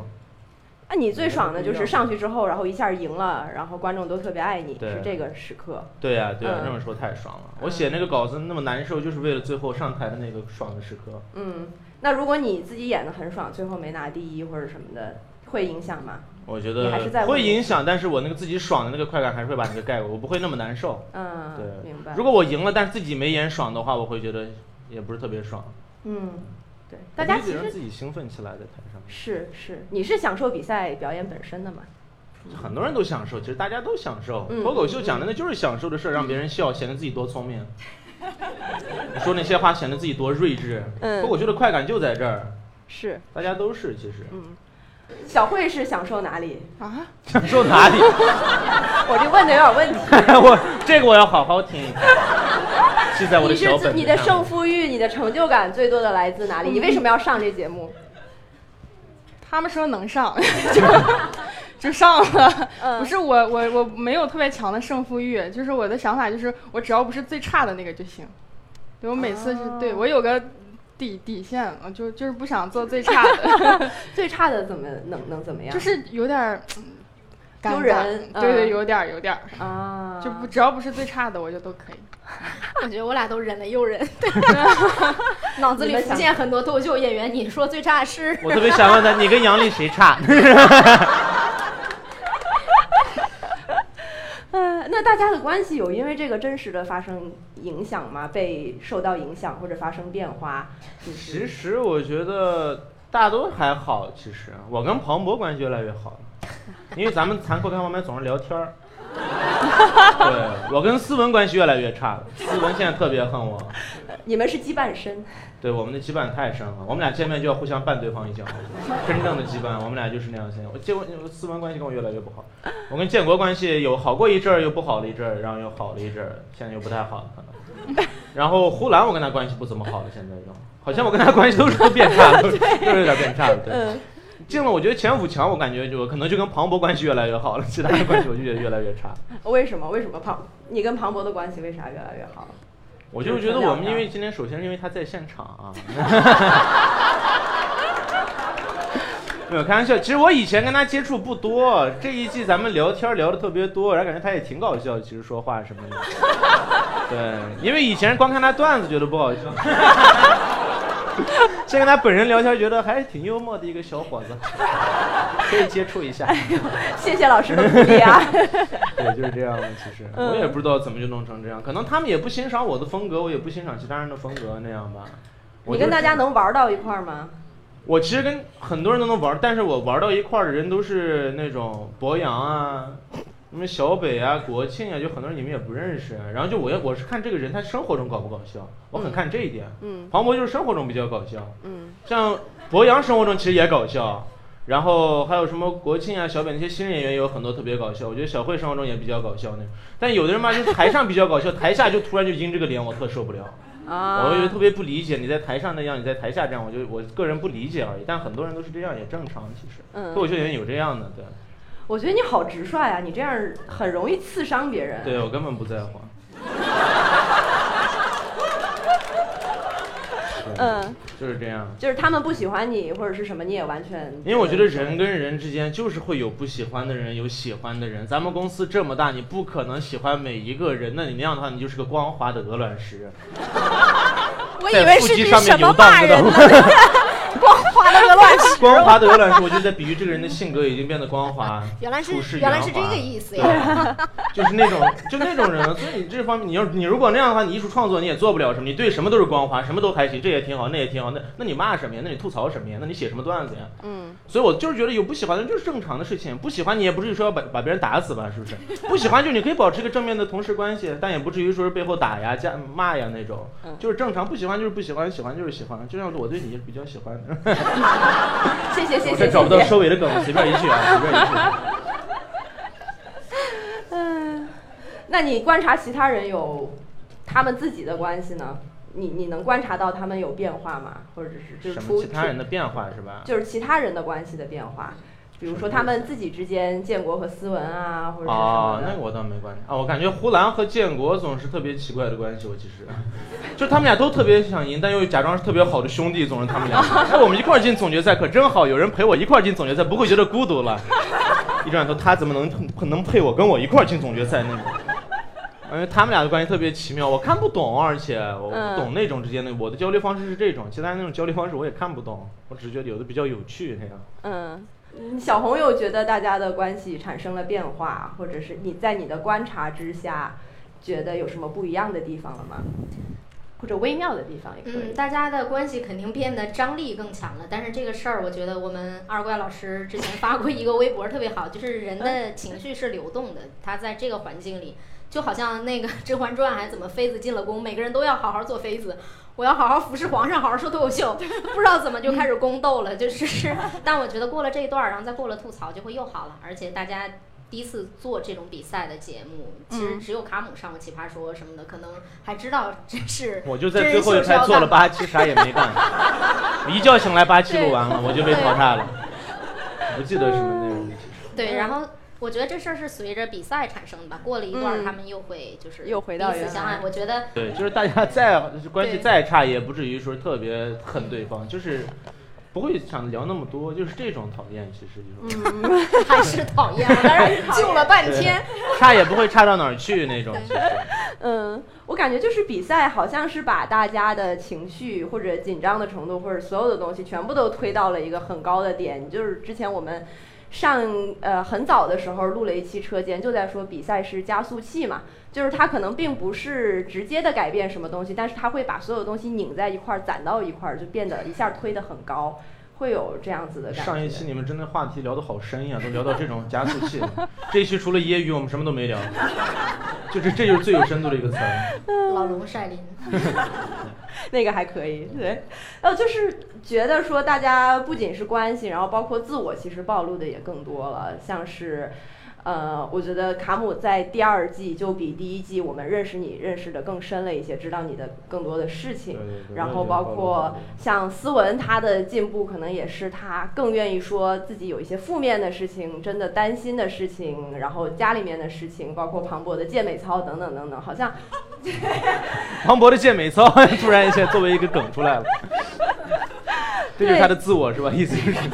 那你最爽的就是上去之后，然后一下赢了，然后观众都特别爱你，是这个时刻。对呀，对呀，这么说太爽了。我写那个稿子那么难受，就是为了最后上台的那个爽的时刻。嗯，那如果你自己演的很爽，最后没拿第一或者什么的，会影响吗？我觉得还是在得会影响，但是我那个自己爽的那个快感还是会把那个盖过，我不会那么难受。嗯，对，明白。如果我赢了，但是自己没演爽的话，我会觉得也不是特别爽。嗯，对，大家其实自己兴奋起来在台上。是是，你是享受比赛表演本身的嘛？很多人都享受，其实大家都享受。嗯脱口秀讲的那就是享受的事儿，让别人笑，显得自己多聪明。你说那些话显得自己多睿智。嗯脱口秀的快感就在这儿，是，大家都是其实。嗯。小慧是享受哪里？啊，享受哪里？我这问的有点问题。我这个我要好好听一听，记在我的你小本子是你的胜负欲、你的成就感最多的来自哪里？你为什么要上这节目？他们说能上，就就上了。嗯不是我我我没有特别强的胜负欲，就是我的想法就是我只要不是最差的那个就行。对我每次是、对我有个底底线，啊就就是不想做最差的，最差的怎么能能怎么样？就是有点 丢人对对，嗯有点儿有点儿，啊，就不只要不是最差的我就都可以。我觉得我俩都忍了又忍，脑子里浮现很多脱口秀演员。你说最差是？我特别想问他，你跟杨笠谁差？那大家的关系有因为这个真实的发生影响吗？被受到影响或者发生变化？就是其实我觉得大家都还好。其实我跟庞博关系越来越好，因为咱们残酷开放麦总是聊天儿。对我跟思文关系越来越差了，思文现在特别恨我。你们是羁绊深，对我们的羁绊太深了，我们俩见面就要互相绊对方一脚，真正的羁绊，我们俩就是那样现在。我结果思文关系跟我越来越不好，我跟建国关系有好过一阵儿，又不好了一阵儿，然后又好了一阵儿，现在又不太好了可能。然后呼兰我跟他关系不怎么好了，现在又好像我跟他关系都是都变差了，都是有点变差了。对，嗯，进了我觉得前五强，我感觉就可能就跟庞博关系越来越好了，其他的关系我就觉得 越来越差。为什么？为什么庞？你跟庞博的关系为啥越来越好？我就觉得我们因为今天首先是因为他在现场啊，没有开玩笑。其实我以前跟他接触不多，这一季咱们聊天聊的特别多，然后感觉他也挺搞笑，其实说话什么的。对，因为以前光看他段子觉得不好笑，现在跟他本人聊天觉得还是挺幽默的一个小伙子，可以接触一下。谢谢老师的鼓励啊！对，就是这样的。其实嗯我也不知道怎么就弄成这样，可能他们也不欣赏我的风格，我也不欣赏其他人的风格那样吧。你跟大家能玩到一块儿吗？我其实跟很多人都能玩，但是我玩到一块儿的人都是那种博洋啊，什么小北啊、国庆啊，就很多人你们也不认识。然后就我要我是看这个人他生活中搞不搞笑，我很嗯看这一点。嗯庞博就是生活中比较搞笑，嗯像博洋生活中其实也搞笑，然后还有什么国庆啊、小北那些新人演员也有很多特别搞笑。我觉得小慧生活中也比较搞笑那种，但有的人嘛，就是台上比较搞笑，台下就突然就阴这个脸，我特受不了。啊，我就特别不理解，你在台上那样，你在台下这样，我就我个人不理解而已。但很多人都是这样，也正常。其实，嗯脱口秀演员有这样的，对，我觉得你好直率啊，你这样很容易刺伤别人。对我根本不在乎。嗯，就是这样。就是他们不喜欢你或者是什么，你也完全。因为我觉得人跟人之间就是会有不喜欢的人，有喜欢的人。咱们公司这么大，你不可能喜欢每一个人，那你那样的话，你就是个光滑的鹅卵石，我以为是句肌上面什么游荡着骂人呢？的。光滑的鹅卵石。光滑的鹅卵石，我就在比喻这个人的性格已经变得光滑，原来是原来是这个意思呀！就是那种就那种人，所以你这方面，你要你如果那样的话，你艺术创作你也做不了什么，你对什么都是光滑，什么都还行，这也挺好，那也挺好，那那你骂什么呀？那你吐槽什么呀？那你写什么段子呀？嗯，所以我就是觉得有不喜欢的人就是正常的事情，不喜欢你也不至于说要把把别人打死吧，是不是？不喜欢就你可以保持一个正面的同事关系，但也不至于说是背后打呀、加骂呀那种嗯，就是正常。不喜欢就是不喜欢，喜欢就是喜欢，就像我对你比较喜欢的。谢谢谢谢我这找不到。收尾的梗，随便一句啊，随便一句。嗯，那你观察其他人有他们自己的关系呢？你你能观察到他们有变化吗？或者是就是什出么其他人的变化是吧？就是其他人的关系的变化，比如说他们自己之间，建国和思文啊，或者是什么，那个我倒没观察啊。我感觉呼兰和建国总是特别奇怪的关系。我其实，就他们俩都特别想赢，但又假装是特别好的兄弟，总是他们俩。哎，我们一块儿进总决赛可真好，有人陪我一块儿进总决赛，不会觉得孤独了。一转头，他怎么能能配我跟我一块儿进总决赛那种？因为他们俩的关系特别奇妙，我看不懂，而且我嗯不懂那种之间的。我的交流方式是这种，其他人那种交流方式我也看不懂，我只是觉得有的比较有趣那样。嗯，嗯小红有觉得大家的关系产生了变化，或者是你在你的观察之下，觉得有什么不一样的地方了吗？或者微妙的地方也可以。嗯，大家的关系肯定变得张力更强了。但是这个事儿，我觉得我们二怪老师之前发过一个微博特别好，就是人的 情绪是流动的，他在这个环境里，就好像那个《甄嬛传》还怎么妃子进了宫，每个人都要好好做妃子。我要好好服侍皇上，好好说脱口秀，不知道怎么就开始宫斗了，就是。但我觉得过了这一段儿，然后再过了吐槽，就会又好了。而且大家第一次做这种比赛的节目，其实嗯只有卡姆上过《奇葩说》什么的，可能还知道这是我就在最后一排做了八期，啥也没干。我一觉醒来八期录完了，我就被淘汰了。不记得什么内容。对，然后我觉得这事儿是随着比赛产生的吧。过了一段，嗯他们又会就是又回到彼此相爱。我觉得对，就是大家再关系再差，也不至于说特别恨对方，就是不会想聊那么多，就是这种讨厌，其实就是、还是讨厌，我在这儿救了半天。差也不会差到哪儿去那种。其实 嗯，我感觉就是比赛好像是把大家的情绪或者紧张的程度或者所有的东西全部都推到了一个很高的点。就是之前我们上呃很早的时候录了一期车间，就在说比赛是加速器嘛，就是它可能并不是直接的改变什么东西，但是它会把所有东西拧在一块儿，攒到一块儿，就变得一下推得很高。会有这样子的感觉。上一期你们真的话题聊得好深呀，都聊到这种加速器。这一期除了揶揄，我们什么都没聊，就是这就是最有深度的一个词儿。老龙晒林，那个还可以，对，呃，就是觉得说大家不仅是关系，然后包括自我，其实暴露的也更多了，像是。呃，我觉得卡姆在第二季就比第一季我们认识你认识的更深了一些，知道你的更多的事情。然后包括像思文，他的进步可能也是他更愿意说自己有一些负面的事情，真的担心的事情，然后家里面的事情，包括庞博的健美操等等等等，好像 庞博的健美操 突然一下作为一个梗出来了，这就是他的自我是吧？意思就是。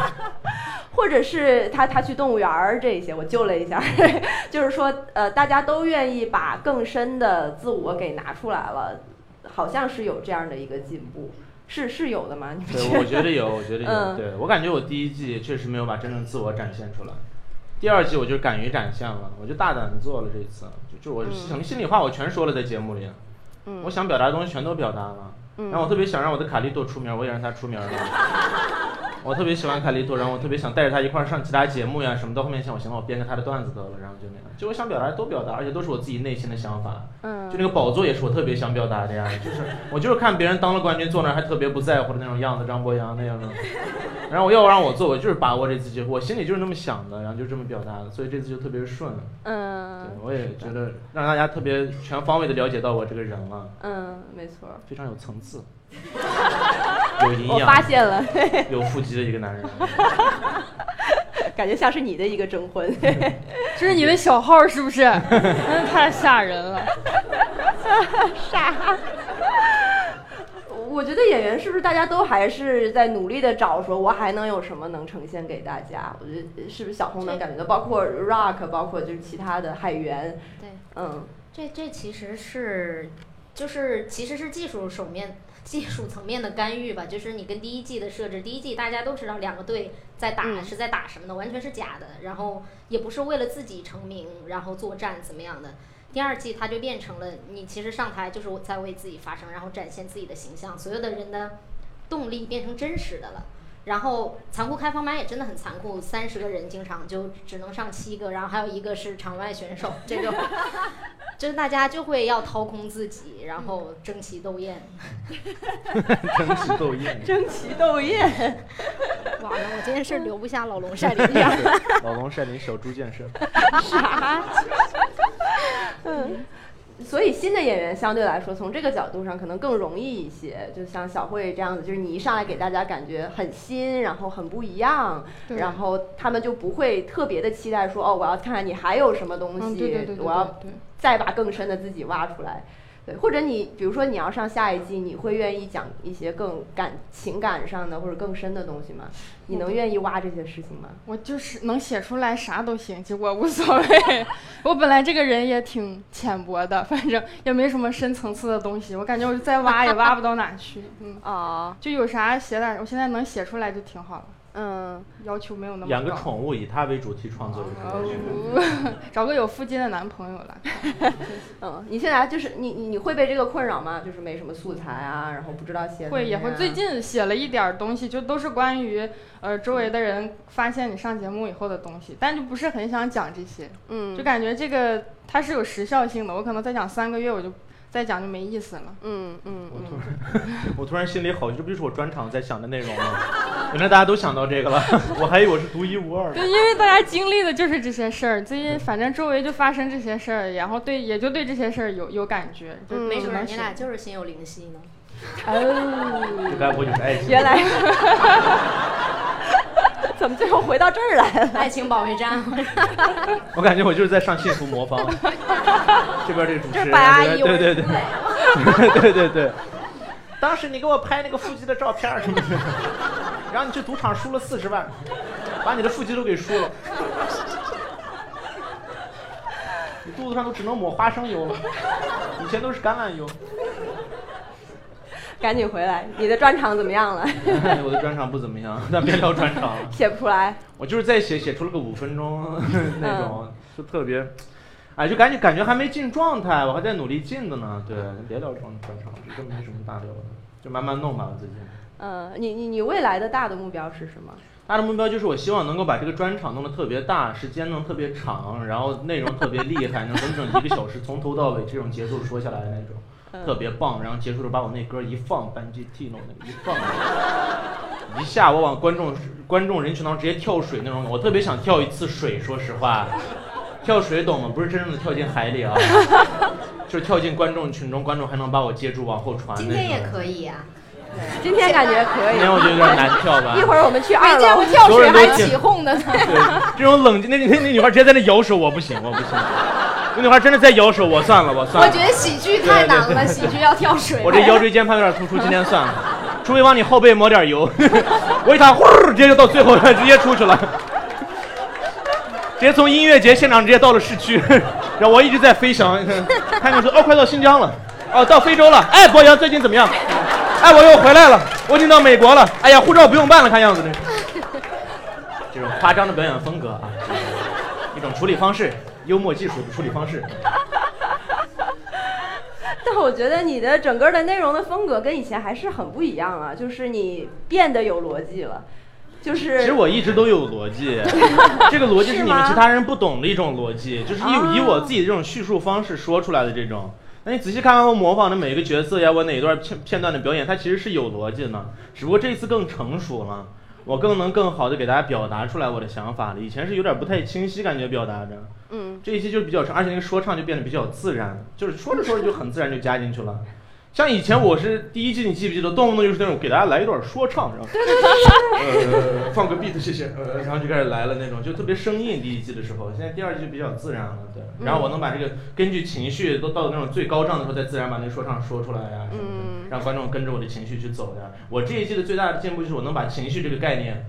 或者是他他去动物园儿这些，我救了一下，就是说呃，大家都愿意把更深的自我给拿出来了，好像是有这样的一个进步，是是有的吗？对，我觉得有，我觉得有。嗯。对我感觉我第一季确实没有把真正自我展现出来，第二季我就敢于展现了，我就大胆的做了这一次，就就我什么心里话我全说了在节目里，嗯。我想表达的东西全都表达了。嗯然后我特别想让我的卡利多出名，我也让他出名了。我特别喜欢卡利多，然后我特别想带着他一块儿上其他节目呀什么。到后面想，我行了，我编个他的段子得了，然后就那样。就我想表达都表达，而且都是我自己内心的想法。嗯就那个宝座也是我特别想表达的呀，就是我就是看别人当了冠军坐那儿还特别不在乎的那种样子，张博洋那样的。然后我要让我做，我就是把握这次机会，我心里就是那么想的，然后就这么表达的，所以这次就特别顺。嗯对，嗯我也觉得让大家特别全方位的了解到我这个人了，嗯，没错，非常有层次，有营我发，现了，有腹肌的一个男人。感觉像是你的一个征婚。这是你的小号是不是？真的太吓人了。傻。我觉得演员是不是大家都还是在努力的找，说我还能有什么能呈现给大家？我觉得是不是小红能感觉到，包括 Rock，包括就是其他的海员，对，嗯这这其实是就是其实是技术手面。技术层面的干预吧，就是你跟第一季的设置，第一季大家都知道两个队在打、嗯是在打什么的，完全是假的，然后也不是为了自己成名，然后作战怎么样的。第二季它就变成了你其实上台就是在为自己发声，然后展现自己的形象，所有的人的动力变成真实的了。然后残酷开放麦也真的很残酷，三十个人经常就只能上七个，然后还有一个是场外选手，这个就是大家就会要掏空自己，然后争奇斗艳。争奇斗艳，争奇斗艳，完了，我今天是留不下老龙晒林样。老龙晒林小猪健身。傻。嗯，所以新的演员相对来说，从这个角度上可能更容易一些。就像小慧这样子，就是你一上来给大家感觉很新，然后很不一样，然后他们就不会特别的期待说，哦，我要看看你还有什么东西，嗯，对对对对我要。再把更深的自己挖出来。对，或者你比如说你要上下一季，你会愿意讲一些更感情感上的或者更深的东西吗？你能愿意挖这些事情吗？我就是能写出来啥都行，其实我无所谓。我本来这个人也挺浅薄的，反正也没什么深层次的东西。我感觉我再挖也挖不到哪去。嗯，哦，就有啥写点，我现在能写出来就挺好了。嗯，要求没有那么高。养个宠物，以它为主题创作。哦，找个有腹肌的男朋友来。嗯，你现在就是你你你会被这个困扰吗？就是没什么素材啊，然后不知道写。会也会，最近写了一点东西，就都是关于呃周围的人发现你上节目以后的东西，但就不是很想讲这些。嗯，就感觉这个它是有时效性的，我可能再讲三个月我就。再讲就没意思了。嗯嗯，我突然，我突然心里好，这不就是我专场在想的内容吗？原来大家都想到这个了，我还以为我是独一无二的。对，因为大家经历的就是这些事儿，最近反正周围就发生这些事儿，然后对也就对这些事儿有有感觉，就没准你俩就是心有灵犀呢。哦，这该不会就是爱情？原来。怎么最后回到这儿来了？爱情保卫战。我感觉我就是在上幸福魔方。这边这个主持人，白阿姨，对对对，对对对。当时你给我拍那个腹肌的照片什么的，然后你去赌场输了四十万，把你的腹肌都给输了，你肚子上都只能抹花生油了，以前都是橄榄油。赶紧回来！你的专场怎么样了？我的专场不怎么样，那别聊专场了。写不出来。我就是在写，写出了个五分钟 那种，就特别，哎，就赶紧感觉还没进状态，我还在努力进的呢。对，别聊专专场，这没什么大聊的，就慢慢弄吧，最近。嗯，你你你未来的大的目标是什么？大的目标就是我希望能够把这个专场弄得特别大，时间弄特别长，然后内容特别厉害，能整整一个小时从头到尾这种节奏说下来的那种。特别棒，然后结束时候把我那歌一放，班吉 T 弄那个一放，一下我往观众观众人群当中直接跳水那种，我特别想跳一次水，说实话，跳水懂吗？不是真正的跳进海里啊，就是跳进观众群中，观众还能把我接住往后传。今天也可以啊，今天感觉可以。今天我觉得有点难跳吧。一会儿我们去二楼。没见过跳水还起哄的。对，这种冷静，那那那女孩直接在那摇手，我不行，我不行。那女孩真的在摇手，我算了，我算了。我觉得喜剧太难了，喜剧要跳水。我这腰椎间盘有点突出，今天算了。除非往你后背抹点油，我一躺，呼，直接就到最后，直接出去了。直接从音乐节现场直接到了市区，然后我一直在飞翔。看看说，哦，快到新疆了，哦，到非洲了。哎，博洋最近怎么样？哎，我又回来了，我已经到美国了。哎呀，护照不用办了，看样子这。这种夸张的表演风格啊，一种处理方式。幽默技术的处理方式，但我觉得你的整个的内容的风格跟以前还是很不一样啊，就是你变得有逻辑了，就是。其实我一直都有逻辑，这个逻辑是你们其他人不懂的一种逻辑，就是以以我自己这种叙述方式说出来的这种。那你仔细看看我模仿的每一个角色呀，我哪一段片片段的表演，它其实是有逻辑的，只不过这一次更成熟了。我更能更好的给大家表达出来我的想法了，以前是有点不太清晰，感觉表达着。嗯，这一期就是比较长，而且那个说唱就变得比较自然，就是说着说着就很自然就加进去了。像以前我是第一季，你记不记得，动不动就是那种给大家来一段说唱，然后呃放个 beat 谢谢，呃然后就开始来了那种，就特别生硬。第一季的时候，现在第二季就比较自然了，对。然后我能把这个根据情绪都到那种最高涨的时候，再自然把那个说唱说出来呀什么的，让观众跟着我的情绪去走呀。我这一季的最大的进步就是我能把情绪这个概念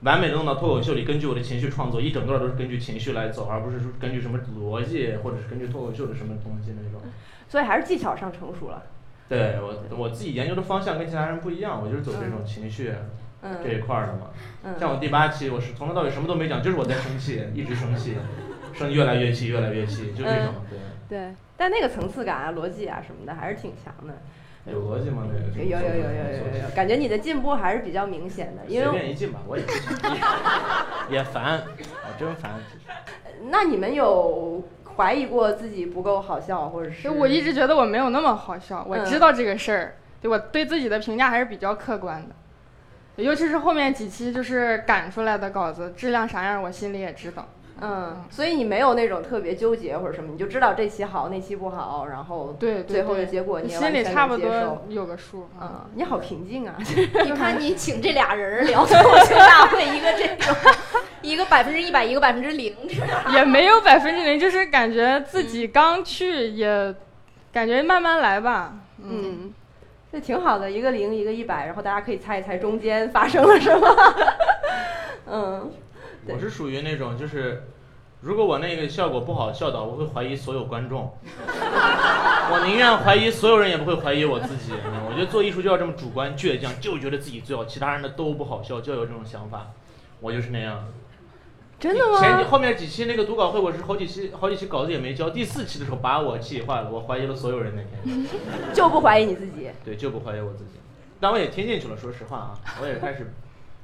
完美的弄到脱口秀里，根据我的情绪创作，一整段都是根据情绪来走，而不是说根据什么逻辑或者是根据脱口秀的什么东西那种。所以还是技巧上成熟了。对我我自己研究的方向跟其他人不一样，我就是走这种情绪这一块的嘛。像我第八期，我是从头到尾什么都没讲，就是我在生气，一直生气，生越来越气，越来越气，就这种。对。对，但那个层次感啊、逻辑啊什么的还是挺强的。有逻辑吗？那个？有有有有有有，感觉你的进步还是比较明显的。因为随便一进吧，我也不 也烦，我真烦。那你们有？怀疑过自己不够好笑，或者是我一直觉得我没有那么好笑。我知道这个事儿，对我对自己的评价还是比较客观的。尤其是后面几期就是赶出来的稿子，质量啥样，我心里也知道。嗯，所以你没有那种特别纠结或者什么，你就知道这期好，那期不好，然后对最后的结果你心里差不多有个数。嗯，你好平静啊！你看你请这俩人聊脱口秀大会，一个这种，一个百分之一百，一个百分之零，也没有百分之零，就是感觉自己刚去也感觉慢慢来吧。嗯，这挺好的，一个零，一个一百，然后大家可以猜一猜中间发生了什么。嗯，我是属于那种就是，如果我那个效果不好笑到，我会怀疑所有观众。我宁愿怀疑所有人，也不会怀疑我自己。嗯我觉得做艺术就要这么主观倔强，就觉得自己最好，其他人的都不好笑，就要有这种想法。我就是那样。真的吗？前几后面几期那个读稿会，我是好几期好几期稿子也没交，第四期的时候把我气坏了，我怀疑了所有人那天。就不怀疑你自己。对，就不怀疑我自己。但我也听进去了，说实话啊，我也开始，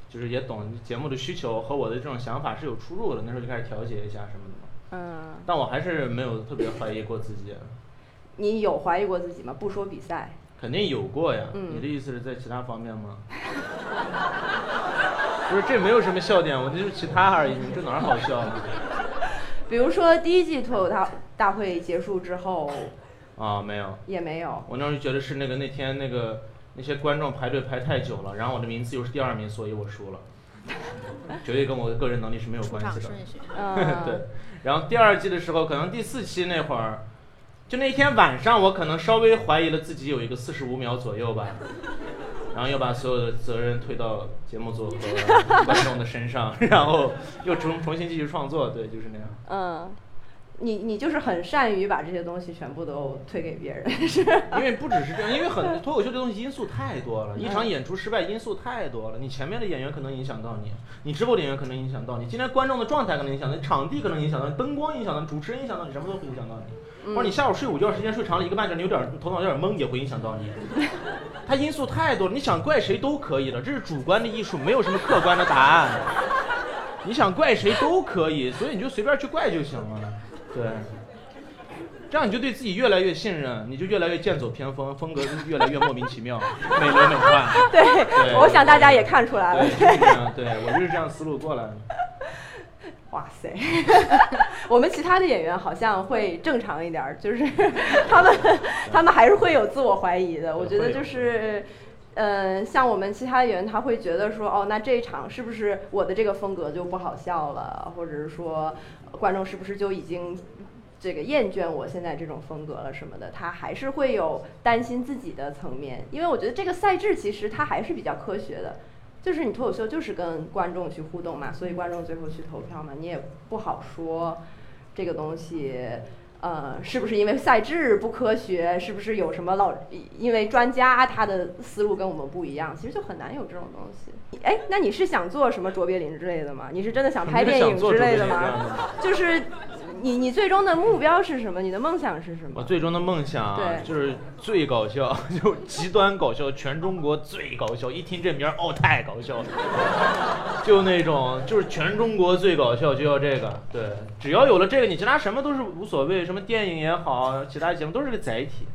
就是也懂节目的需求和我的这种想法是有出入的，那时候就开始调节一下什么的嘛。嗯，但我还是没有特别怀疑过自己，你有怀疑过自己吗？不说比赛，肯定有过呀。嗯你的意思是在其他方面吗？不是，这没有什么笑点，我这就是其他而已，你这哪儿好笑啊？比如说第一季脱口大大会结束之后啊，没有，也没有。我那时候觉得是那个那天那个那些观众排队排太久了，然后我的名字又是第二名，所以我输了，绝对跟我的个人能力是没有关系的。场顺序。嗯，对，然后第二季的时候，可能第四期那会儿，就那天晚上，我可能稍微怀疑了自己有一个四十五秒左右吧，然后又把所有的责任推到节目组和 观众的身上，然后又重重新继续创作，对，就是那样。嗯，你你就是很善于把这些东西全部都推给别人，是？因为不只是这样，因为很 脱口秀这东西因素太多了，一场演出失败因素太多了。你前面的演员可能影响到你，你直播的演员可能影响到你，今天观众的状态可能影响到你，场地可能影响到你，灯光影响到你，主持人影响到你，什么都会影响到你。或者你下午睡午觉时间睡长了一个半小时，你有点头脑有点懵，也会影响到你。它因素太多了，你想怪谁都可以的，这是主观的艺术，没有什么客观的答案。你想怪谁都可以，所以你就随便去怪就行了。对。这样你就对自己越来越信任，你就越来越剑走偏锋，风格越来越莫名其妙，美轮美奂。对，对我想大家也看出来了对，。对我就是这样思路过来的。哇塞，我们其他的演员好像会正常一点儿，就是 他们 他们还是会有自我怀疑的。我觉得就是，呃，像我们其他演员，他会觉得说，哦，那这一场是不是我的这个风格就不好笑了，或者是说观众是不是就已经这个厌倦我现在这种风格了什么的，他还是会有担心自己的层面，因为我觉得这个赛制其实它还是比较科学的。就是你脱口秀就是跟观众去互动嘛，所以观众最后去投票嘛，你也不好说这个东西，呃，是不是因为赛制不科学，是不是有什么老因为专家他的思路跟我们不一样，其实就很难有这种东西。哎，那你是想做什么卓别林之类的吗？你是真的想拍电影之类的吗？就是你你最终的目标是什么？你的梦想是什么？我最终的梦想啊对就是最搞笑，就极端搞笑，全中国最搞笑。一听这名儿，哦，太搞笑了，就那种就是全中国最搞笑，就要这个。对，只要有了这个，你其他什么都是无所谓，什么电影也好，其他节目都是个载体。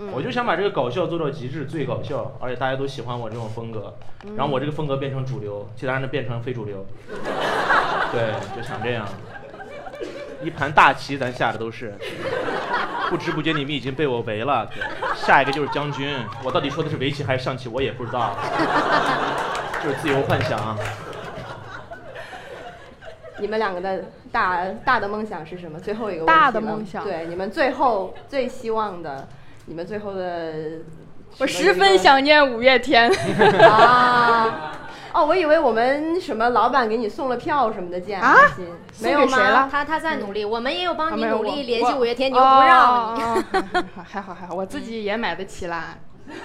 嗯我就想把这个搞笑做到极致，最搞笑，而且大家都喜欢我这种风格，嗯然后我这个风格变成主流，其他人的变成非主流。对，就想这样。一盘大棋咱下的都是，不知不觉你们已经被我围了。对，下一个就是将军，我到底说的是围棋还是象棋，我也不知道，就是自由幻想。你们两个的大大的梦想是什么？最后一个问题大的梦想对你们最后最希望的，你们最后的，我十分想念五月天。啊。哦，我以为我们什么老板给你送了票什么的，见啊没有吗？他他在努力，我们也有帮你努力联系五月天，你又不让，还好还好，我自己也买得起啦。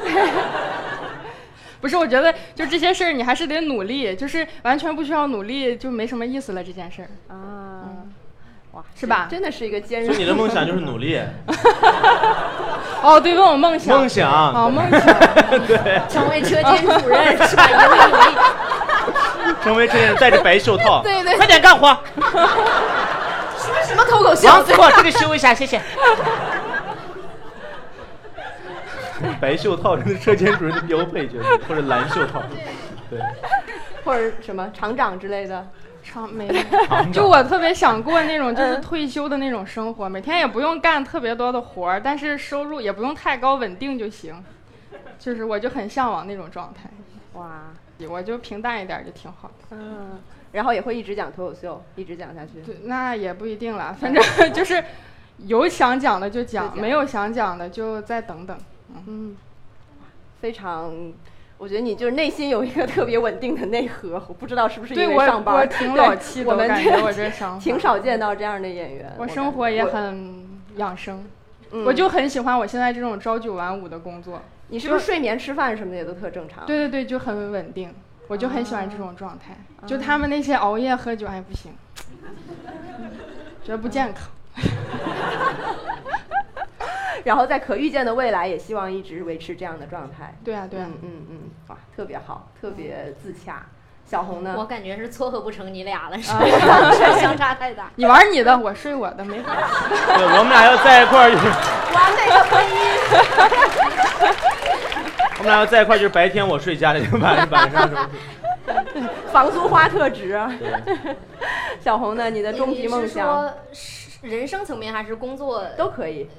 不是，我觉得就这些事儿，你还是得努力，就是完全不需要努力，就没什么意思了。这件事儿，啊，哇，是吧真的是一个坚韧。所以你的梦想就是努力，哦，对，问我梦想，梦想。哦，梦想，对成为车间主任是吧？因为努力，成为车间戴着白袖套，对对快点干活。什么脱口秀？王子，给我这个修一下，谢谢。白袖套真是车间主任的标配，就是或者蓝袖套。对，或者什么厂长之类的。长没。就我特别想过那种就是退休的那种生活，每天也不用干特别多的活儿，但是收入也不用太高，稳定就行。就是我就很向往那种状态，哇，我就平淡一点儿就挺好的。嗯，然后也会一直讲脱口秀，一直讲下去。对，那也不一定了，反正 就是有想讲的就讲，就讲没有想讲的就再等等。嗯，非常。我觉得你就是内心有一个特别稳定的内核，我不知道是不是因为上班儿，我挺老气的，我们感觉我这 挺少见到这样的演员。我生活也很养生，嗯我就很喜欢我现在这种朝九晚五的工作。你是不是睡眠、吃饭什么的也都特正常？对对对，就很稳定，我就很喜欢这种状态。啊就他们那些熬夜喝酒，哎不行，觉得不健康。然后在可预见的未来，也希望一直维持这样的状态。对啊对啊嗯，嗯嗯，哇，特别好，特别自洽。小红呢？我感觉是撮合不成你俩了，是啊吧？相差太大。你玩你的，我睡我的，没关系。对，我们俩要在一块儿就是，完美的婚姻。我们俩要在一块儿就是白天我睡家里，晚晚上什么？房租花特值小红呢？你的终极梦想人生层面还是工作？都可以。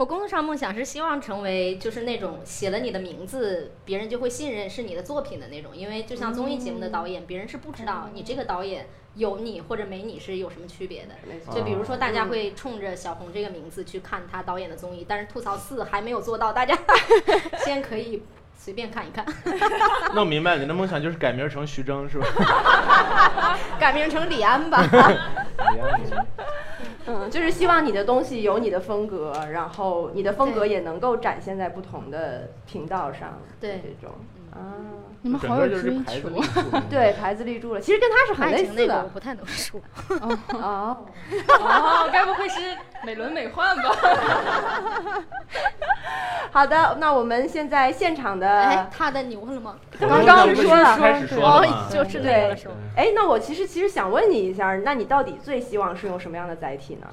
我工作上梦想是希望成为就是那种写了你的名字，别人就会信任是你的作品的那种。因为就像综艺节目的导演，别人是不知道你这个导演有你或者没你是有什么区别的。没错就比如说，大家会冲着小红这个名字去看他导演的综艺，但是吐槽四还没有做到，大家 先可以随便看一看，那我明白，你的梦想就是改名成徐峥是吧？改名成李安吧。嗯，就是希望你的东西有你的风格，然后你的风格也能够展现在不同的频道上。对这种啊，你们好有追求立。住 对，牌子立住了。其实跟他是很类似的情那个我。不太能说。哦，哦，该不会是美轮美奂吧？好的，那我们现在现场哎的，，他的你问了吗？刚刚不是说了开始说了嘛哦，就是那个对？哎，那我其实其实想问你一下，那你到底最希望是用什么样的载体呢？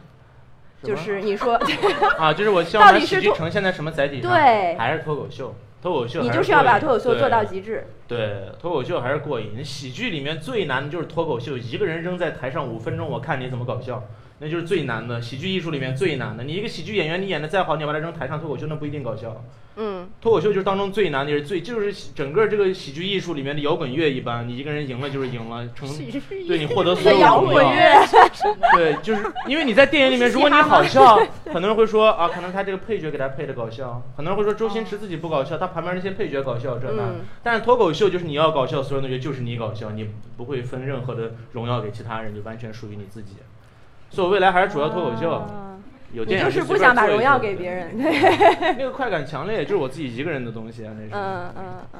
就是你说 啊，就是我希望把到底是剧呈现在什么载体上？对还是脱口秀。脱口秀还你就是要把脱口秀做对到极致。对，脱口秀还是过瘾。喜剧里面最难的就是脱口秀，一个人扔在台上五分钟，我看你怎么搞笑，那就是最难的。喜剧艺术里面最难的，你一个喜剧演员，你演的再好，你要把它扔台上脱口秀，那不一定搞笑。嗯，脱口秀就是当中最难的，也是最就是整个这个喜剧艺术里面的摇滚乐一般，你一个人赢了就是赢了，成对你获得所有摇荣耀。滚乐，对，就是因为你在电影里面，如果你好笑，很多人会说啊，可能他这个配角给他配的搞笑，很多人会说周星驰自己不搞笑，他旁边那些配角搞笑这那。嗯。但是脱口秀就是你要搞笑，所有人都觉得就是你搞笑，你不会分任何的荣耀给其他人，就完全属于你自己。所以我未来还是主要脱口秀，有电影就是不想把荣耀给别人，对，那个快感强烈，就是我自己一个人的东西啊，那是。嗯嗯嗯，哦，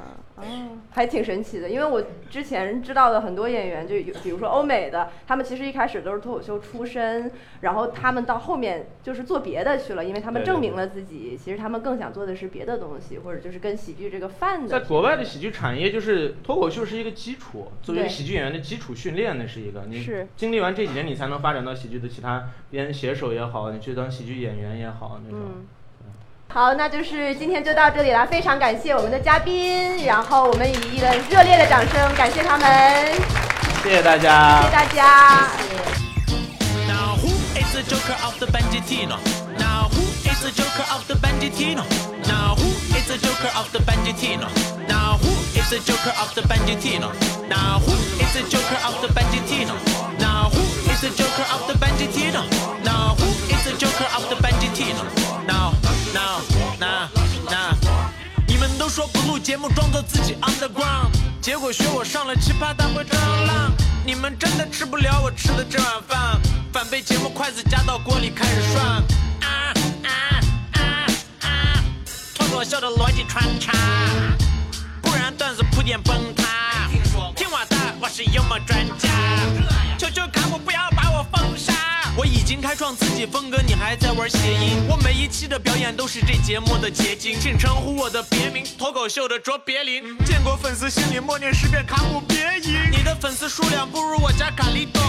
还挺神奇的，因为我之前知道的很多演员，就有比如说欧美的，他们其实一开始都是脱口秀出身，然后他们到后面就是做别的去了，因为他们证明了自己，其实他们更想做的是别的东西，或者就是跟喜剧这个饭的。在国外的喜剧产业，就是脱口秀是一个基础，作为喜剧演员的基础训练，那是一个。你是经历完这几年，你才能发展到喜剧的其他编写手也好，你去当喜剧演员也好那种。嗯。好，那就是今天就到这里了，非常感谢我们的嘉宾，然后我们以一个热烈的掌声感谢他们，谢谢大家。谢谢大家。Now who is the Joker of the Banditino? Now, now, now. 你们都说不录节目，装作自己 on the ground，结果学我上了奇葩大会这样浪。你们真的吃不了我吃的这碗饭，反被节目筷子夹到锅里开始涮。啊啊啊啊！脱口秀的逻辑穿插，不然段子铺垫崩塌。听我的，我是幽默专家，求求看我，不要。经开创自己风格，你还在玩谐音？我每一期的表演都是这节目的结晶，请称呼我的别名，脱口秀的卓别林。见过粉丝心里默念十遍卡姆别赢。你的粉丝数量不如我家卡利多，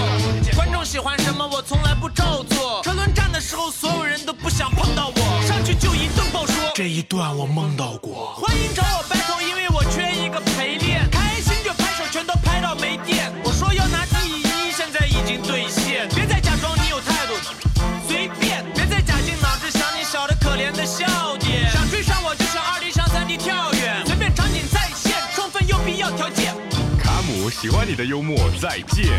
观众喜欢什么我从来不照做。车轮战的时候，所有人都不想碰到我，上去就一顿爆说。这一段我梦到过。欢迎找我 battle，因为我缺一个陪练。开心就拍手，全都拍到没电。喜欢你的幽默，再见。